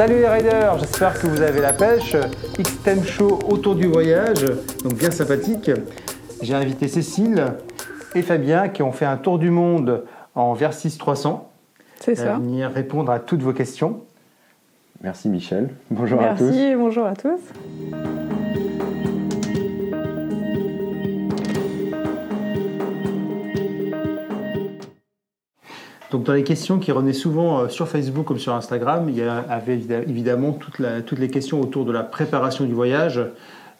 Salut les riders, j'espère que vous avez la pêche. X-Tem Show autour du voyage, donc bien sympathique. J'ai invité Cécile et Fabien qui ont fait un tour du monde en Versys 300. C'est ça. venir répondre à toutes vos questions. Merci Michel. Bonjour à tous. Merci, bonjour à tous. Donc dans les questions qui revenaient souvent euh, sur Facebook comme sur Instagram, il y avait évidemment toutes les questions autour de la préparation du voyage.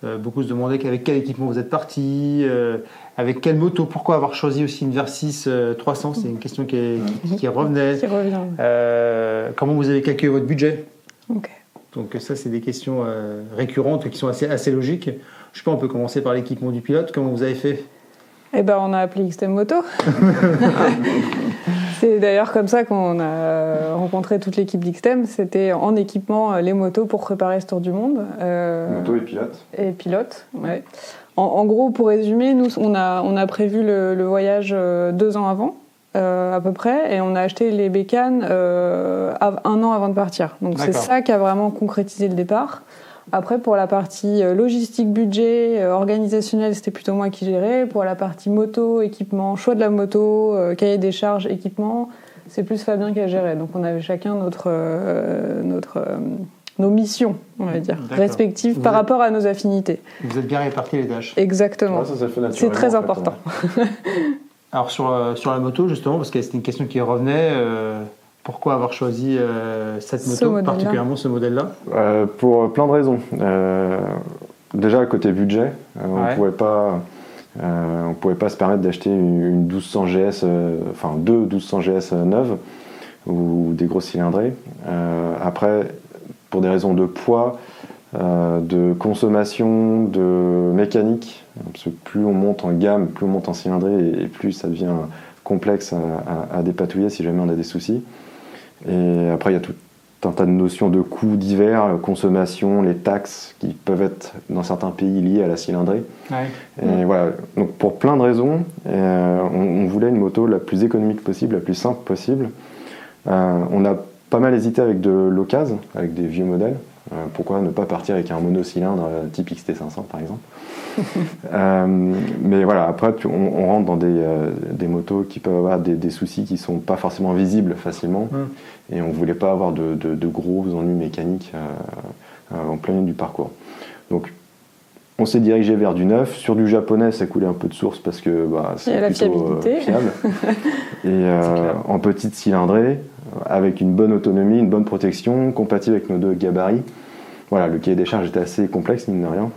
Euh, beaucoup se demandaient avec quel équipement vous êtes parti, euh, avec quelle moto, pourquoi avoir choisi aussi une Versys 300, c'est une question qui, revenait. Qui revient. comment vous avez calculé votre budget? Donc ça, c'est des questions récurrentes qui sont assez, assez logiques. Je sais pas, on peut commencer par l'équipement du pilote. Comment vous avez fait? Eh ben, on a appelé XTM Moto. C'est d'ailleurs comme ça qu'on a rencontré toute l'équipe d'Ixtem. C'était en équipement euh, les motos pour préparer ce tour du monde. Euh, Moto et pilote. Et pilote, ouais. En, gros, pour résumer, nous, on a, on a prévu le, voyage euh, deux ans avant. à peu près, et on a acheté les bécanes un an avant de partir. Donc c'est ça qui a vraiment concrétisé le départ. Après, pour la partie euh, logistique, budget, euh, organisationnel, c'était plutôt moi qui gérais. Pour la partie moto, équipement, choix de la moto, euh, cahier des charges, équipement, c'est plus Fabien qui a géré. Donc on avait chacun notre, notre, nos missions, on va dire, respectives par rapport à nos affinités. Vous êtes bien répartis les tâches. Exactement. c'est très important. Alors sur, sur la moto, justement, parce que c'était une question qui revenait, pourquoi avoir choisi euh, cette moto, particulièrement ce modèle-là? Euh, Pour plein de raisons. Euh, déjà, côté budget, on ne pouvait pas. on pouvait pas se permettre d'acheter une 1200 GS, enfin deux 1200 GS neuves ou des gros cylindrés. après, pour des raisons de poids, de consommation, de mécanique, parce que plus on monte en gamme, plus on monte en cylindrée et, plus ça devient complexe à, dépatouiller si jamais on a des soucis. Et après, il y a tout un tas de notions de coûts divers, consommation, les taxes qui peuvent être dans certains pays liées à la cylindrée. Et voilà, donc pour plein de raisons, euh, on, voulait une moto la plus économique possible, la plus simple possible. Euh, on a pas mal hésité avec de l'occasion, avec des vieux modèles. Euh, pourquoi ne pas partir avec un monocylindre type XT500 par exemple euh, mais voilà, après, on, rentre dans des, euh, des, motos qui peuvent avoir des, soucis qui ne sont pas forcément visibles facilement. Et on ne voulait pas avoir de, de, gros ennuis mécaniques euh, en plein milieu du parcours. Donc, on s'est dirigé vers du neuf. Sur du japonais, ça coulait un peu de source parce que bah, c'est plutôt fiable. Et en petite cylindrée, avec une bonne autonomie, une bonne protection, compatible avec nos deux gabarits. Voilà, le cahier des charges était assez complexe, mine de rien.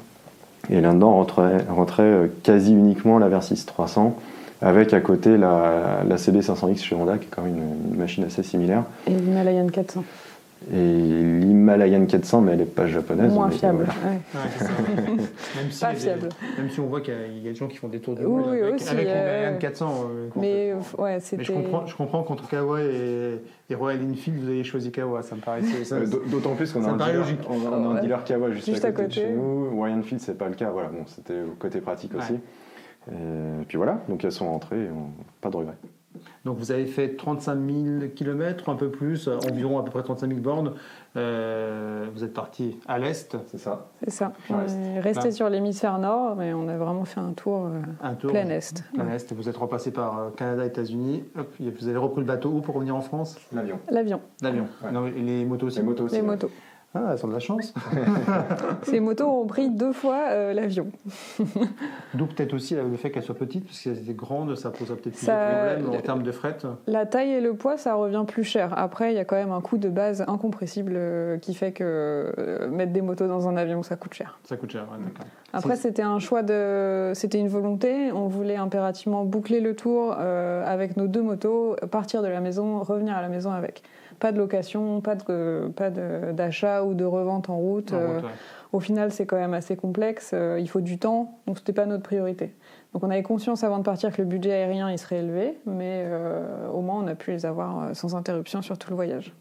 Et là-dedans rentrait, rentrait, euh, quasi uniquement la Versys 300, avec à côté la, la CB500X chez Honda, qui est quand même une, machine assez similaire. Et l'Himalayan 400. Et l'Himalayan 400, mais elle n'est pas japonaise. Moins fiable. même, si pas fiable. même si on voit qu'il y, a des gens qui font des tours de oui, oui, avec, avec l'Himalayan 400. Euh, mais, ouais, mais je comprends, je comprends qu'entre Kawa et, et, Royal Enfield, vous avez choisi Kawa. Ça me paraît. Euh, d'autant plus qu'on a, un dealer, on a un dealer Kawa juste, à, côté de chez nous. Royal Enfield, c'est pas le cas. Voilà, bon, c'était côté pratique aussi. Et puis voilà, donc elles sont rentrées, pas de regrets. Donc vous avez fait 35 000 km, un peu plus, environ à peu près 35 000 bornes. Euh, vous êtes parti à l'est, c'est ça C'est ça. On est resté sur l'hémisphère nord, mais on a vraiment fait un tour, euh, un tour plein est. Plein est. Vous êtes repassé par euh, Canada, États-Unis. Vous avez repris le bateau où pour revenir en France? L'avion. L'avion. L'avion. Et les motos aussi? Les motos aussi. Les motos. Ah, elles ont de la chance. Ces motos ont pris deux fois euh, l'avion. D'où peut-être aussi le fait qu'elles soient petites, parce qu'elles étaient grandes, ça pose peut-être plus de problèmes en termes de fret. La taille et le poids, ça revient plus cher. Après, il y a quand même un coût de base incompressible euh, qui fait que euh, mettre des motos dans un avion, ça coûte cher. Ça coûte cher, ouais, d'accord. Après, c'était un choix de. C'était une volonté. On voulait impérativement boucler le tour avec nos deux motos, partir de la maison, revenir à la maison avec pas de location, pas de pas d'achat ou de revente en route. Euh, au final, c'est quand même assez complexe. Euh, il faut du temps, donc c'était pas notre priorité. Donc on avait conscience avant de partir que le budget aérien il serait élevé, mais euh, au moins on a pu les avoir sans interruption sur tout le voyage.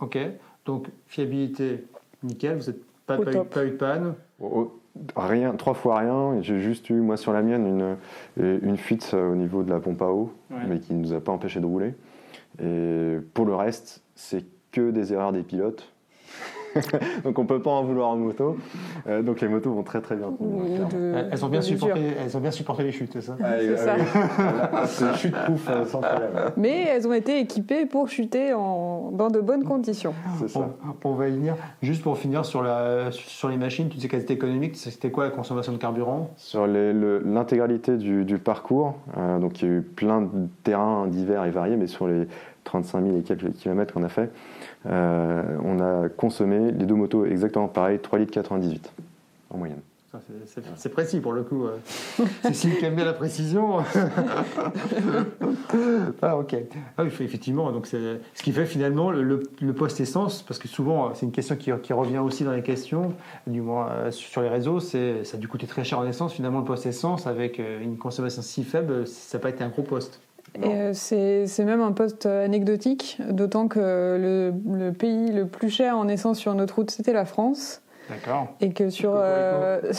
Ok, donc fiabilité nickel, vous n'êtes pas, pas, eu, de panne Rien, trois fois rien. J'ai juste eu, moi, sur la mienne, une, une fuite au niveau de la pompe à eau, mais qui ne nous a pas empêché de rouler. Et pour le reste, c'est que des erreurs des pilotes. donc on peut pas en vouloir en moto. Euh, donc les motos vont très très bien. elles, ont bien supporté, elles ont bien supporté les chutes, c'est ça C'est ça. c'est chute proof euh, sans problème. Mais elles ont été équipées pour chuter en, dans de bonnes conditions. Ça. On, va y venir. Juste pour finir sur, la, sur les machines, tu disais qu'elles étaient économiques. C'était quoi la consommation de carburant? Sur l'intégralité du, du, parcours, euh, donc il y a eu plein de terrains divers et variés, mais sur les 35 000 et quelques kilomètres qu'on a fait, euh, on a consommé les deux motos exactement pareil, 3 litres 98 en moyenne. C'est précis pour le coup. C'est si qui aime bien la précision. ah ok. Ah effectivement. Donc ce qui fait finalement le, poste essence, parce que souvent c'est une question qui, revient aussi dans les questions, du moins euh, sur les réseaux, c'est ça a dû coûter très cher en essence. Finalement le poste essence avec euh, une consommation si faible, ça n'a pas été un gros poste. Euh, c'est même un poste anecdotique, d'autant que le, pays le plus cher en essence sur notre route, c'était la France. D'accord. Et que sur. Euh, que ah,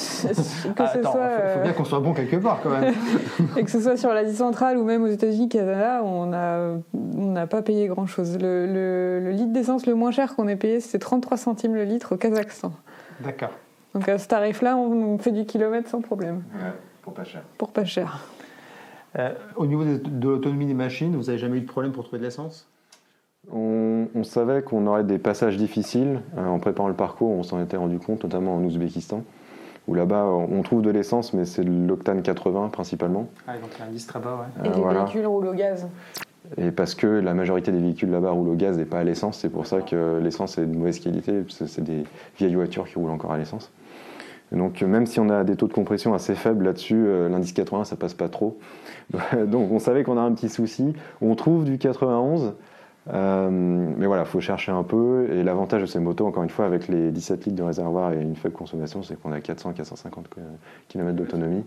ce soit. Il faut, bien qu'on soit bon quelque part quand même. et que ce soit sur l'Asie centrale ou même aux États-Unis, Canada, on n'a on pas payé grand-chose. Le, le, litre d'essence le moins cher qu'on ait payé, c'était 33 centimes le litre au Kazakhstan. D'accord. Donc à ce tarif-là, on, fait du kilomètre sans problème. Ouais, pour pas cher. Pour pas cher. Euh, au niveau de, l'autonomie des machines, vous n'avez jamais eu de problème pour trouver de l'essence? On, savait qu'on aurait des passages difficiles. Euh, en préparant le parcours, on s'en était rendu compte, notamment en Ouzbékistan, où là-bas, on trouve de l'essence, mais c'est de l'octane 80 principalement. Ah, donc il y a un indice très bas, ouais. Et les véhicules roulent au gaz et parce que la majorité des véhicules là-bas roulent au gaz et pas à l'essence, c'est pour ça que l'essence est de mauvaise qualité, c'est des vieilles voitures qui roulent encore à l'essence. Donc même si on a des taux de compression assez faibles là-dessus, euh, l'indice 80 ça passe pas trop. Donc on savait qu'on a un petit souci. On trouve du 91, euh, mais voilà, faut chercher un peu. Et l'avantage de ces motos, encore une fois, avec les 17 litres de réservoir et une faible consommation, c'est qu'on a 400-450 km d'autonomie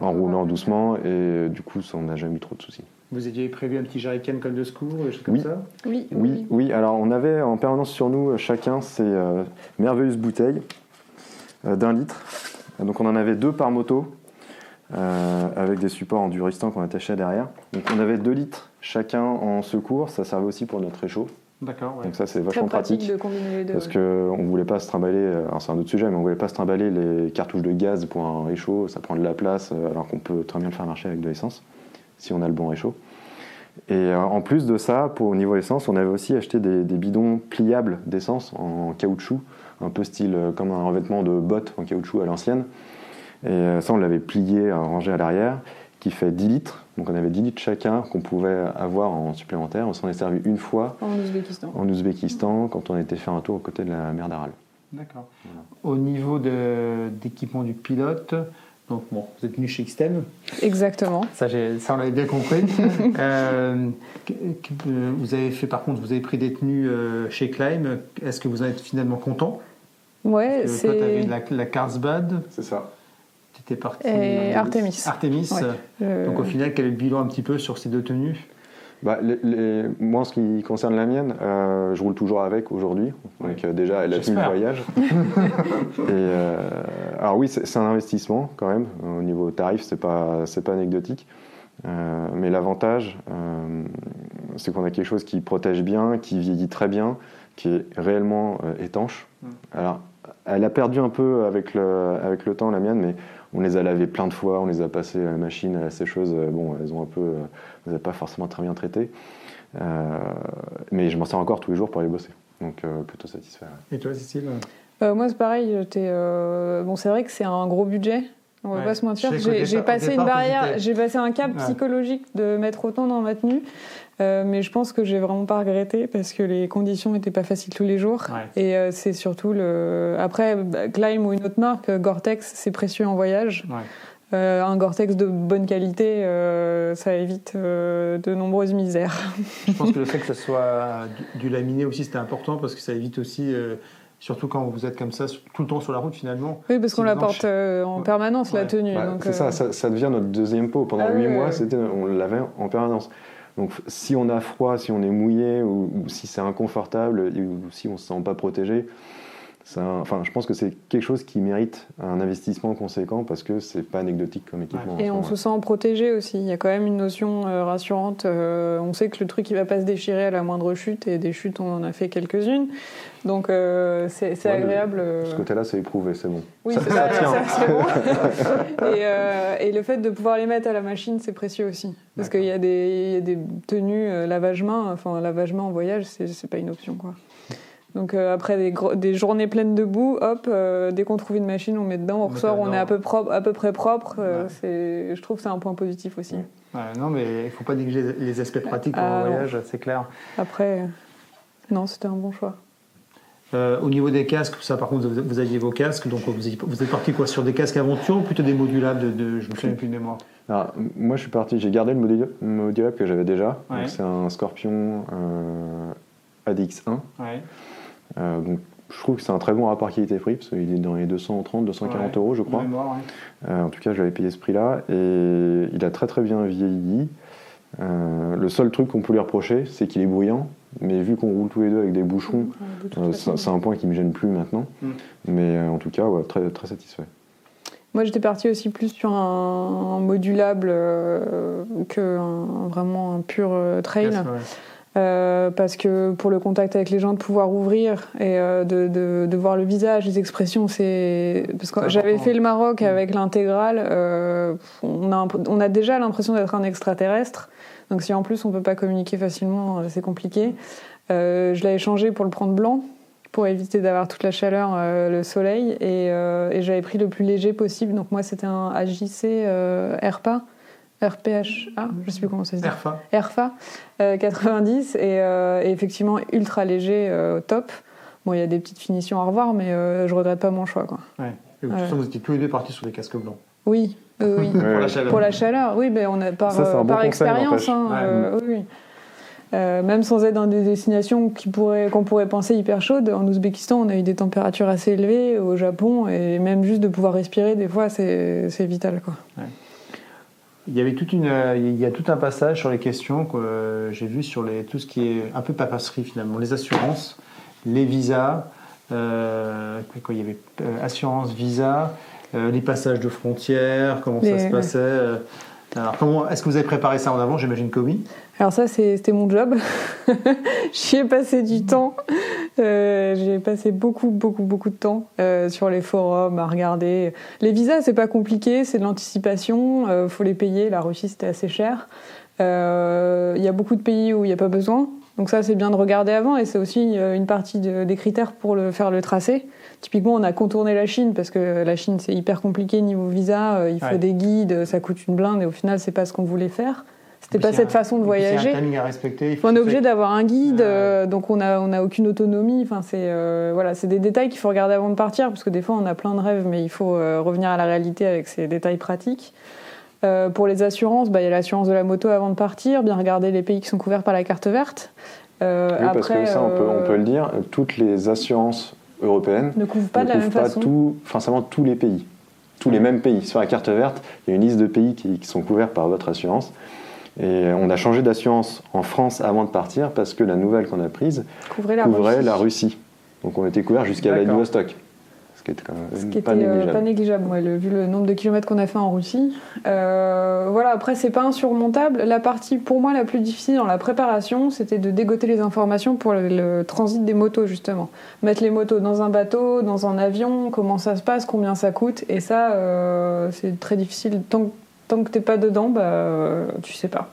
en roulant doucement. Et du coup, on n'a jamais eu trop de soucis. Vous aviez prévu un petit jerrycan comme de secours, des choses comme ça? Oui, oui, oui, Alors on avait en permanence sur nous chacun ces euh, merveilleuses bouteilles euh, d'un litre. Donc on en avait deux par moto. Euh, avec des supports en duristan qu'on attachait derrière. Donc on avait 2 litres chacun en secours, ça servait aussi pour notre réchaud. D'accord. Donc ça c'est vachement pratique, de combiner les deux, parce qu'on ne voulait pas se trimballer, euh, c'est un autre sujet, mais on voulait pas se trimballer les cartouches de gaz pour un réchaud, ça prend de la place, euh, alors qu'on peut très bien le faire marcher avec de l'essence, si on a le bon réchaud. Et en plus de ça, pour au niveau essence, on avait aussi acheté des, des bidons pliables d'essence en caoutchouc, un peu style comme un revêtement de bottes en caoutchouc à l'ancienne. Et euh, ça, on l'avait plié, rangé à l'arrière, qui fait 10 litres. Donc on avait 10 litres chacun qu'on pouvait avoir en supplémentaire. On s'en est servi une fois en Ouzbékistan. En Ouzbékistan, quand on était faire un tour aux côtés de la mer d'Aral. D'accord. Au niveau d'équipement du pilote, donc bon, vous êtes venu chez Xtem. Exactement. Ça, ça on l'avait bien compris. euh, vous avez fait, par contre, vous avez pris des tenues euh, chez Climb. Est-ce que vous en êtes finalement content? Ouais, c'est. Toi, tu avais la, la Carlsbad. C'est ça. C'était parti. Et Artemis. Artemis. Donc au final, quel est le bilan un petit peu sur ces deux tenues? Bah, les, moi, en ce qui concerne la mienne, euh, je roule toujours avec aujourd'hui. Donc euh, déjà, elle a fini le voyage. Et, euh, alors oui, c'est un investissement quand même. Au niveau tarif, c'est pas pas anecdotique. mais l'avantage, c'est qu'on a quelque chose qui protège bien, qui vieillit très bien, qui est réellement étanche. Mm. Alors, elle a perdu un peu avec le, avec le temps, la mienne, mais on les a lavées plein de fois, on les a passées à la machine, à la sécheuse. Bon, elles ont un peu, elles n'ont pas forcément très bien traité. Euh, mais je m'en sers encore tous les jours pour aller bosser. Donc euh, plutôt satisfait. Et toi, Cécile? Euh, Moi, c'est pareil. bon, c'est vrai que c'est un gros budget. On va pas se mentir. J'ai passé une barrière, j'ai passé un cap psychologique de mettre autant dans ma tenue. Euh, mais je pense que j'ai vraiment pas regretté parce que les conditions n'étaient pas faciles tous les jours. Et euh, c'est surtout le. Après, bah, Climb ou une autre marque, Gore-Tex, c'est précieux en voyage. Euh, un Gore-Tex de bonne qualité, ça évite de nombreuses misères. je pense que le fait que ça soit du, laminé aussi, c'était important parce que ça évite aussi surtout quand vous êtes comme ça tout le temps sur la route finalement. Oui, parce qu'on la porte en permanence la tenue. Bah, c'est ça, ça, devient notre deuxième pot. Pendant ah huit mois, c'était, on l'avait en permanence. Donc si on a froid, si on est mouillé ou, si c'est inconfortable ou si on ne se sent pas protégé, enfin, je pense que c'est quelque chose qui mérite un investissement conséquent parce que c'est pas anecdotique comme équipement. Et on se sent protégé aussi. Il y a quand même une notion euh, rassurante. Euh, on sait que le truc il va pas se déchirer à la moindre chute et des chutes on en a fait quelques-unes. Donc euh, c'est agréable. ce côté-là, c'est éprouvé, c'est bon. Oui, c'est ça, c'est bon. et, et, le fait de pouvoir les mettre à la machine, c'est précieux aussi. Parce qu'il y, y, a des tenues lavage-main. Enfin, lavage-main en voyage, c'est pas une option. quoi. Donc euh, après des, des, journées pleines de boue, hop, euh, dès qu'on trouve une machine, on met dedans, on, ressort, on est à peu, propre, à peu près propre. Euh, je trouve que c'est un point positif aussi. non, mais il ne faut pas négliger les aspects pratiques pour ah, voyage, c'est clair. Après, non, c'était un bon choix. Au niveau des casques, ça par contre, vous aviez vos casques, donc vous êtes parti quoi sur des casques aventure ou plutôt des modulables de, je me souviens plus de mémoire Moi, je suis parti, j'ai gardé le modulable que j'avais déjà. C'est un Scorpion ADX1. Ouais. Euh, donc, je trouve que c'est un très bon rapport qualité-prix, parce qu'il est dans les 230, 240 euros, je crois. Euh, en tout cas, j'avais payé ce prix-là, et il a très très bien vieilli. Euh, le seul truc qu'on peut lui reprocher, c'est qu'il est bruyant, mais vu qu'on roule tous les deux avec des bouchons, c'est un point qui me gêne plus maintenant. Mm. Mais en tout cas, très, très satisfait. Moi, j'étais partie aussi plus sur un, modulable que vraiment un pur trail. Euh, parce que pour le contact avec les gens, de pouvoir ouvrir et euh, de, de, de, voir le visage, les expressions, c'est parce que j'avais fait le Maroc mm. avec l'intégrale, euh, on, a on a déjà l'impression d'être un extraterrestre. Donc si en plus on peut pas communiquer facilement, c'est compliqué. je l'avais changé pour le prendre blanc pour éviter d'avoir toute la chaleur, le soleil, et, et j'avais pris le plus léger possible. Donc moi c'était un AJC AirPa RPHA, je ne sais plus comment ça se dit. RFA. RFA, 90, et, effectivement ultra léger, euh, top. Bon, il y a des petites finitions à revoir, mais euh, je regrette pas mon choix. Quoi. Ouais. Et vous étiez tous les deux partis sur des casques blancs. Oui, oui. pour, la chaleur. pour la chaleur. Oui, ben on a par, euh, par expérience. Hein, oui. même sans être dans des destinations qu'on pourrait, qu'on pourrait penser hyper chaudes, en Ouzbékistan, on a eu des températures assez élevées, au Japon, et même juste de pouvoir respirer, des fois, c'est, vital. Quoi. Il y avait toute une, euh, il y a tout un passage sur les questions que euh, j'ai vu sur les, tout ce qui est un peu papasserie finalement, les assurances, les visas, euh, il y avait assurance, visa, les passages de frontières, comment ça se passait. alors comment, est-ce que vous avez préparé ça en avant J'imagine que oui. Alors ça, c'était mon job. J'y ai passé du temps. Euh, j'ai passé beaucoup, beaucoup, beaucoup de temps euh, sur les forums à regarder. Les visas, c'est pas compliqué, c'est de l'anticipation. Euh, faut les payer. La Russie, c'était assez cher. Il y a beaucoup de pays où il n'y a pas besoin. Donc ça, c'est bien de regarder avant. Et c'est aussi une partie des critères pour le, faire le tracé. Typiquement, on a contourné la Chine parce que la Chine, c'est hyper compliqué niveau visa. il faut des guides, ça coûte une blinde. Et au final, c'est pas ce qu'on voulait faire. C'était pas cette façon de voyager. Un à respecter. on est obligé d'avoir un guide, euh, donc on a on a aucune autonomie. Enfin c'est euh, voilà, c'est des détails qu'il faut regarder avant de partir parce que des fois on a plein de rêves, mais il faut euh, revenir à la réalité avec ces détails pratiques. pour les assurances, bah, il y a l'assurance de la moto avant de partir, bien regarder les pays qui sont couverts par la carte verte. oui, après, parce que ça, on peut, on peut, le dire, toutes les assurances ne couvrent pas de la même pas façon. Tout, forcément tous les pays, tous les mêmes pays. Sur la carte verte, il y a une liste de pays qui, qui sont couverts par votre assurance. Et on a changé d'assurance en France avant de partir parce que la nouvelle qu'on a prise couvrait, la, Russie. Donc on était couvert jusqu'à Vladivostok. Ce qui était quand même pas euh, négligeable. Pas négligeable vu le nombre de kilomètres qu'on a fait en Russie. Euh, voilà, après, c'est pas insurmontable. La partie, pour moi, la plus difficile dans la préparation, c'était de dégoter les informations pour le, transit des motos, justement. Mettre les motos dans un bateau, dans un avion, comment ça se passe, combien ça coûte. Et ça, euh, c'est très difficile. Tant, tant que t'es pas dedans, bah, tu sais pas.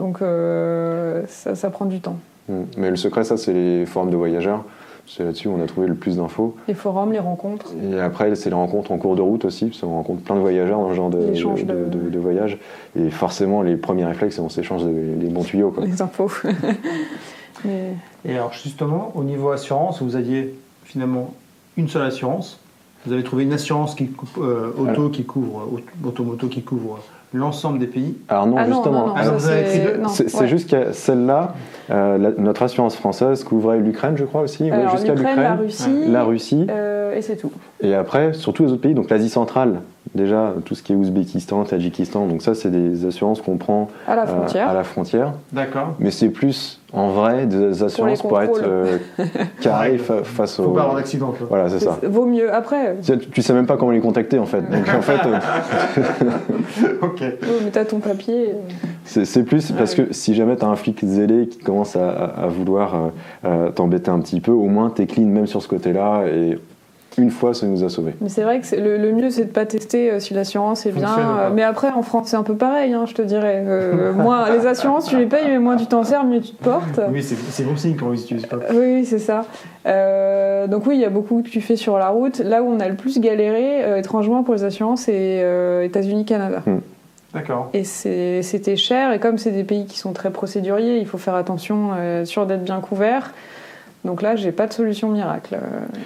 Donc euh, ça, prend du temps. Hmm. Mais le secret, ça, c'est les forums de voyageurs. C'est là-dessus où on a trouvé le plus d'infos. Les forums, les rencontres. Et après, c'est les rencontres en cours de route aussi, parce qu'on rencontre plein de voyageurs dans ce genre de, de, voyage. Et forcément, les premiers réflexes, on s'échange les bons tuyaux. Les infos. Et alors, justement, au niveau assurance, vous aviez finalement une seule assurance vous avez trouvé une assurance qui, euh, auto qui couvre, automoto qui couvre l'ensemble des pays Alors non, justement. c'est juste que celle-là, euh, notre assurance française couvrait l'Ukraine, je crois aussi, jusqu'à l'Ukraine, la Russie, la Russie euh, et c'est tout. Et après, sur tous les autres pays, donc l'Asie centrale, déjà tout ce qui est Ouzbékistan, Tadjikistan, donc ça c'est des assurances qu'on prend à la frontière. à la frontière. D'accord. Mais c'est plus en vrai des assurances pour, être carré face au. Faut pas avoir d'accident. Voilà, c'est ça. Vaut mieux après. Tu, tu, sais même pas comment les contacter en fait. Donc en fait. ok. mais t'as ton papier. C'est plus parce que si jamais tu as un flic zélé qui commence à, vouloir euh, t'embêter un petit peu, au moins t'es clean même sur ce côté-là et une fois, ça nous a sauvés. Mais c'est vrai que le, le, mieux, c'est de pas tester euh, si l'assurance est bien. Euh, mais après, en France, c'est un peu pareil, hein, je te dirais. moins, les assurances, tu les payes, mais moins tu t'en sers, mieux tu te portes. Oui, c'est bon signe quand on les utilise pas. Oui, c'est ça. donc oui, il y a beaucoup que tu fais sur la route. Là où on a le plus galéré, étrangement, pour les assurances, c'est États-Unis-Canada. Hmm. D'accord. Et c'était cher, et comme c'est des pays qui sont très procéduriers, il faut faire attention, euh, sûr d'être bien couvert. Donc là, j'ai pas de solution miracle.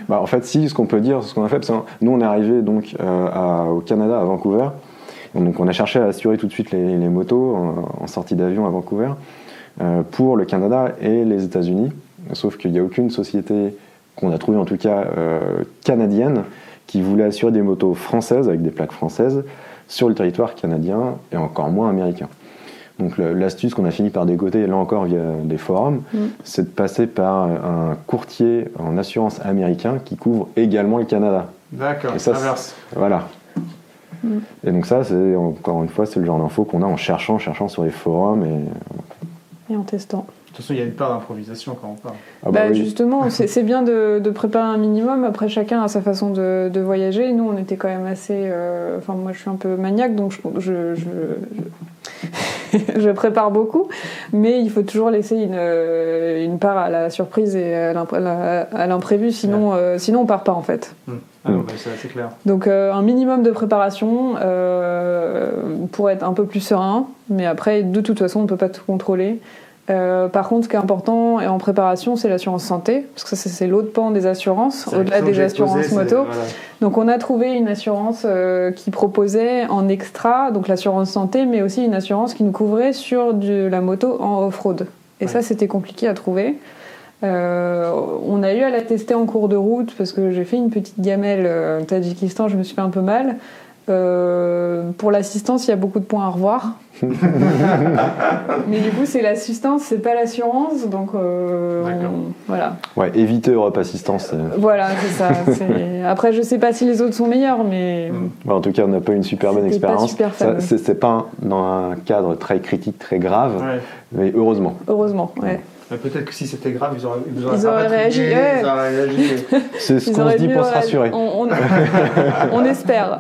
Bah, en fait, si, ce qu'on peut dire, ce qu'on a fait, nous, on est arrivé donc euh, au Canada, à Vancouver. Donc, on a cherché à assurer tout de suite les, motos en, sortie d'avion à Vancouver euh, pour le Canada et les États-Unis. Sauf qu'il n'y a aucune société qu'on a trouvée, en tout cas canadienne, qui voulait assurer des motos françaises avec des plaques françaises sur le territoire canadien et encore moins américain. Donc l'astuce qu'on a fini par dégoter, là encore via des forums, mm. c'est de passer par un courtier en assurance américain qui couvre également le Canada. D'accord, ça inverse. Voilà. Mm. Et donc ça, c'est encore une fois, c'est le genre d'info qu'on a en cherchant, cherchant sur les forums et, et en testant. De toute façon, il y a une part d'improvisation quand on parle. Ah bah bah, justement, c'est bien de, préparer un minimum. Après, chacun a sa façon de, voyager. Nous, on était quand même assez. Euh, enfin, moi, je suis un peu maniaque, donc je, je, prépare beaucoup. Mais il faut toujours laisser une, euh, une part à la surprise et à l'imprévu. Sinon, euh, sinon, on part pas, en fait. Hum. Ah bah, c'est clair. Donc, un minimum de préparation pour être un peu plus serein. Mais après, de toute façon, on ne peut pas tout contrôler. Euh, par contre, ce qui est important et en préparation, c'est l'assurance santé, parce que ça, c'est l'autre pan des assurances, au-delà des assurances moto. Donc, on a trouvé une assurance euh, qui proposait en extra, donc l'assurance santé, mais aussi une assurance qui nous couvrait sur de la moto en off-road. Et ça, c'était compliqué à trouver. Euh, on a eu à la tester en cours de route parce que j'ai fait une petite gamelle au Tadjikistan, je me suis fait un peu mal. Euh, pour l'assistance, il y a beaucoup de points à revoir. Mais du coup, c'est l'assistance, c'est pas l'assurance, donc euh, voilà. Ouais, éviter Europe Assistance. Voilà, c'est ça. Après, je sais pas si les autres sont meilleurs, mais. en tout cas, on n'a pas une super bonne expérience. C'est pas dans un cadre très critique, très grave, mais heureusement. Heureusement, ouais. Peut-être que si c'était grave, ils auraient, ils auraient, ils auraient réagi. C'est ce qu'on se dit pour se rassurer. On, on, espère.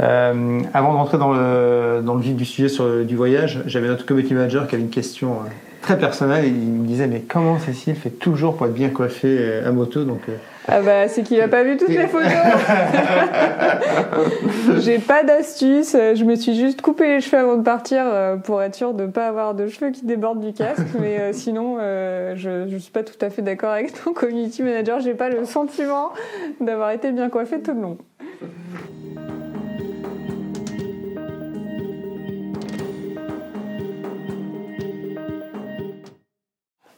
Euh, avant de rentrer dans le, dans le vif du sujet sur, du voyage, j'avais notre community manager qui avait une question euh, très personnelle et il me disait Mais comment Cécile fait toujours pour être bien coiffée euh, à moto? Donc, ah bah, c'est qu'il n'a pas vu toutes les photos. J'ai pas d'astuce. Je me suis juste coupé les cheveux avant de partir euh, pour être sûre de ne pas avoir de cheveux qui débordent du casque. Mais euh, sinon, euh, je ne suis pas tout à fait d'accord avec ton community manager. J'ai pas le sentiment d'avoir été bien coiffée tout le long.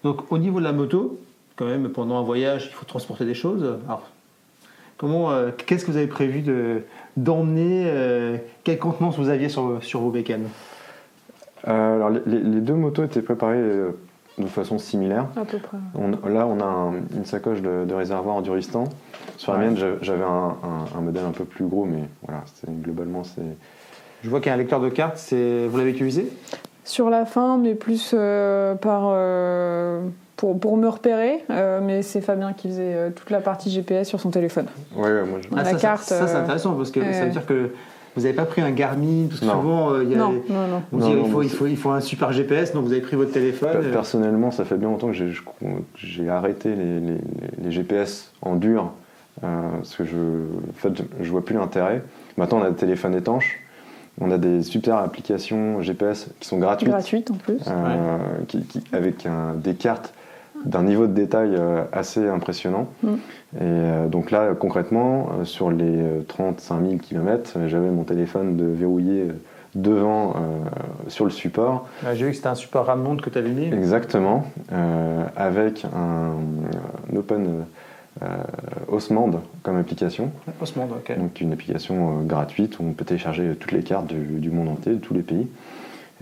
Donc au niveau de la moto, quand même, pendant un voyage, il faut transporter des choses. Alors, comment, euh, qu'est-ce que vous avez prévu de, d'emmener euh, Quelle contenance vous aviez sur, sur vos bécanes? Euh, Alors, les, deux motos étaient préparées de façon similaire. À peu près. là, on a une sacoche de, réservoir enduristan. Sur la mienne, j'avais un, modèle un peu plus gros, mais voilà, globalement, c'est. Je vois qu'il y a un lecteur de cartes. C'est... Vous l'avez utilisé? Sur la fin, mais plus par pour, me repérer, euh, mais c'est Fabien qui faisait euh, toute la partie GPS sur son téléphone. Ouais, ouais moi je... Ah, la ça, carte. Ça, c'est euh, intéressant parce que ça veut dire que vous n'avez pas pris un Garmin parce que souvent il y a non, non, non. On dit, il, faut, il, faut, il faut un super GPS, donc vous avez pris votre téléphone. Personnellement, ça fait bien longtemps que j'ai arrêté les, les, les, GPS en dur parce que je, en fait, je vois plus l'intérêt. Maintenant, on a des téléphones étanches. On a des super applications GPS qui sont gratuites. Gratuites en plus. qui, avec un, des cartes d'un niveau de détail euh, assez impressionnant. Mm. Et euh, donc là, concrètement, euh, sur les 35 000 km, j'avais mon téléphone de verrouillé devant sur le support. J'ai vu que c'était un support RAM que tu avais mis. Exactement, avec un, open Osmand comme application. Osmand, ok. Donc une application gratuite où on peut télécharger toutes les cartes du, monde entier, de tous les pays.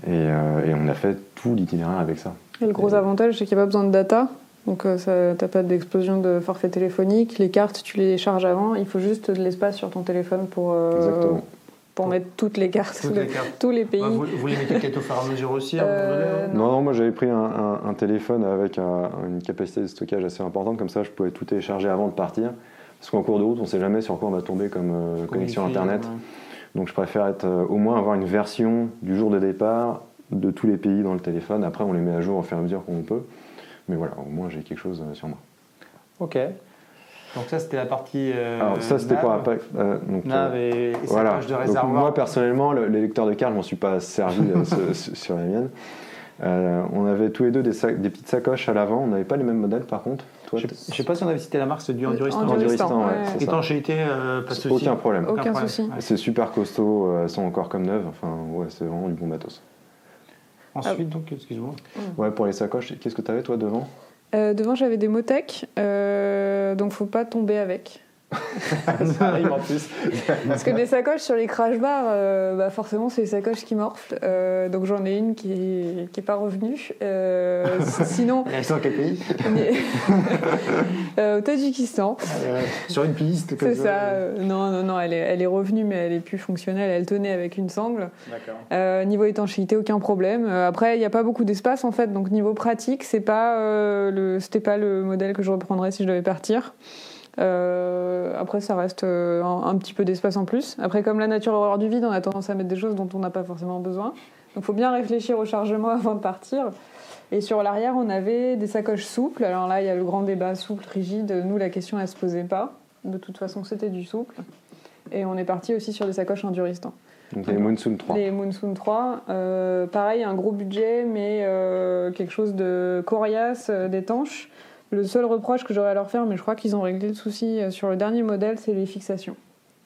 Et, on a fait tout l'itinéraire avec ça. Et le gros avantage, c'est qu'il n'y a pas besoin de data. Donc ça t'as pas d'explosion de forfait téléphonique. Les cartes, tu les charges avant. Il faut juste de l'espace sur ton téléphone pour, pour mettre toutes les cartes, tous les pays. vous, les mettez peut-être au fur et à mesure aussi euh, non. non, moi j'avais pris un, téléphone avec une capacité de stockage assez importante, comme ça je pouvais tout télécharger avant de partir. Parce qu'en cours de route, on ne sait jamais sur quoi on va tomber comme euh, connexion Internet. Donc je préfère être, euh, au moins avoir une version du jour de départ de tous les pays dans le téléphone. Après, on les met à jour au fur et à mesure qu'on peut. Mais voilà, au moins j'ai quelque chose sur moi. Ok. Donc ça, c'était la partie. Euh, Alors ça, c'était pour euh, donc, nav et, voilà. de réservoir. Donc, moi, personnellement, le, les lecteurs de cartes, je m'en suis pas servi euh, sur la mienne. on avait tous les deux des, des petites sacoches à l'avant. On n'avait pas les mêmes modèles, par contre. je ne sais pas si on avait cité la marque, c'est du Enduristan. Enduristan, ouais. ouais Étanchéité, pas de souci. Aucun problème. Aucun, souci. C'est super costaud, elles sont encore comme neuves. Enfin, ouais, c'est vraiment du bon matos. Ensuite, donc, excuse-moi. Ouais, pour les sacoches, qu'est-ce que tu avais toi devant? Euh, devant, j'avais des Motec, euh, donc faut pas tomber avec. ça arrive en plus. Parce que des sacoches sur les crash bars, euh, bah forcément, c'est les sacoches qui morflent. Euh, donc j'en ai une qui n'est qui est pas revenue. Euh, sinon. Elle est quel pays? Au Tadjikistan. sur une piste C'est ça. non, non, non, elle est, elle est revenue, mais elle est plus fonctionnelle. Elle tenait avec une sangle. D'accord. niveau étanchéité, aucun problème. après, il n'y a pas beaucoup d'espace en fait. Donc niveau pratique, c'est pas le, c'était pas le modèle que je reprendrais si je devais partir. Euh, après, ça reste euh, un, petit peu d'espace en plus. Après, comme la nature horreur du vide, on a tendance à mettre des choses dont on n'a pas forcément besoin. Donc, il faut bien réfléchir au chargement avant de partir. Et sur l'arrière, on avait des sacoches souples. Alors là, il y a le grand débat souple, rigide. Nous, la question, elle se posait pas. De toute façon, c'était du souple. Et on est parti aussi sur des sacoches enduristantes. Donc les Moonsoon 3. Les Moonsoon 3. Euh, pareil, un gros budget, mais quelque chose de coriace, d'étanche. Le seul reproche que j'aurais à leur faire, mais je crois qu'ils ont réglé le souci euh, sur le dernier modèle, c'est les fixations.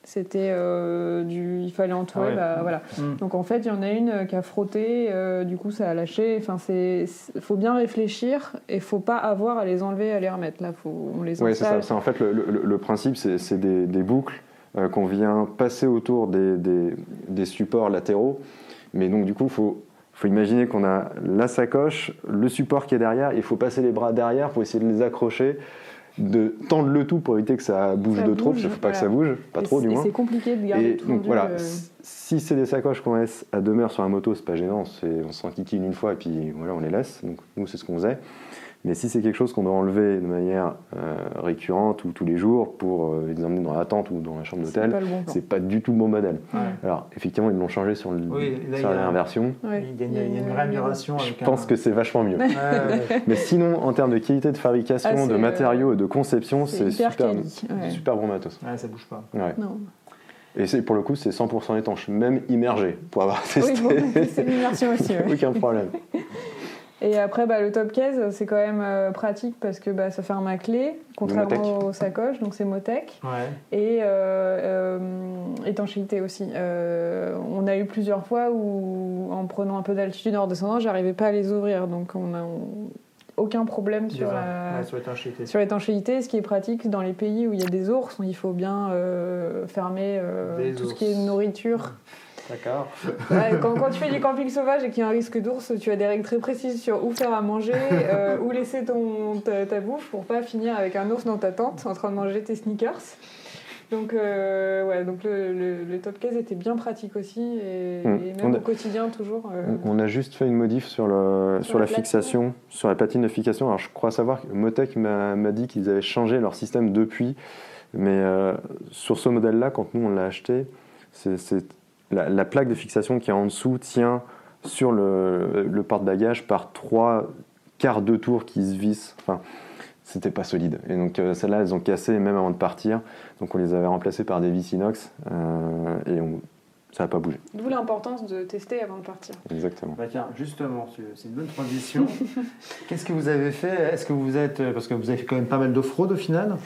C'était euh, du, il fallait entourer, ah bah, voilà. Mm. Donc en fait, il y en a une euh, qui a frotté, du coup ça a lâché. Enfin, c'est, faut bien réfléchir et faut pas avoir à les enlever, à les remettre. Là, faut, on les Oui, c'est ça. C'est en fait le, le, principe, c'est, des, des, boucles qu'on vient passer autour des, des, des supports latéraux. Mais donc du coup, faut il faut imaginer qu'on a la sacoche, le support qui est derrière, il faut passer les bras derrière pour essayer de les accrocher, de tendre le tout pour éviter que ça bouge de trop, parce qu'il ne faut pas que ça bouge, pas trop du moins. C'est compliqué de garder et donc voilà, euh. Si c'est des sacoches qu'on laisse à demeure sur un moto, c'est pas gênant, on s'en kikine une fois et puis voilà, on les laisse. Donc nous, c'est ce qu'on faisait. Mais si c'est quelque chose qu'on doit enlever de manière euh, récurrente ou tous les jours pour euh, les emmener dans la tente ou dans la chambre d'hôtel, c'est pas, du tout le bon modèle. Alors effectivement, ils l'ont changé sur, le, sur la version. Il, y a, une, réamélioration. Je pense que c'est vachement mieux. Mais sinon, en termes de qualité de fabrication, ah, de matériaux euh, et de conception, c'est super, super bon matos. Ouais, ça bouge pas. Non. Et pour le coup, c'est 100% étanche, même immergé, pour avoir testé. Oui, c'est l'immersion aussi. Aucun problème. Et après, bah, le top case, c'est quand même euh, pratique parce que bah, ça ferme à clé, contrairement aux sacoches, donc c'est Motec. Et euh, euh, étanchéité aussi. on a eu plusieurs fois où, en prenant un peu d'altitude en redescendant, j'arrivais pas à les ouvrir. Donc on a aucun problème sur, sur l'étanchéité. Ce qui est pratique dans les pays où il y a des ours, il faut bien fermer tout ce qui est nourriture. D'accord. quand, tu fais du camping sauvage et qu'il y a un risque d'ours, tu as des règles très précises sur où faire à manger, euh, où laisser ton, ta, bouffe pour pas finir avec un ours dans ta tente en train de manger tes sneakers. Donc, euh, ouais, donc le, top case était bien pratique aussi et, hmm. même au quotidien toujours. Euh, on a juste fait une modif sur, le, sur, la, fixation, sur la patine de fixation. Alors je crois savoir que Motec m'a dit qu'ils avaient changé leur système depuis, mais sur ce modèle-là, quand nous on l'a acheté, c'est la, plaque de fixation qui est en dessous tient sur le, le porte-bagages par trois quarts de tour qui se vissent. Enfin, c'était pas solide. Et donc euh, celles-là, elles ont cassé même avant de partir. Donc on les avait remplacées par des vis inox euh, et ça n'a pas bougé. D'où l'importance de tester avant de partir. Exactement. Bah tiens, justement, c'est une bonne transition. Qu'est-ce que vous avez fait? Est-ce que vous êtes, parce que vous avez fait quand même pas mal d'off-road au final?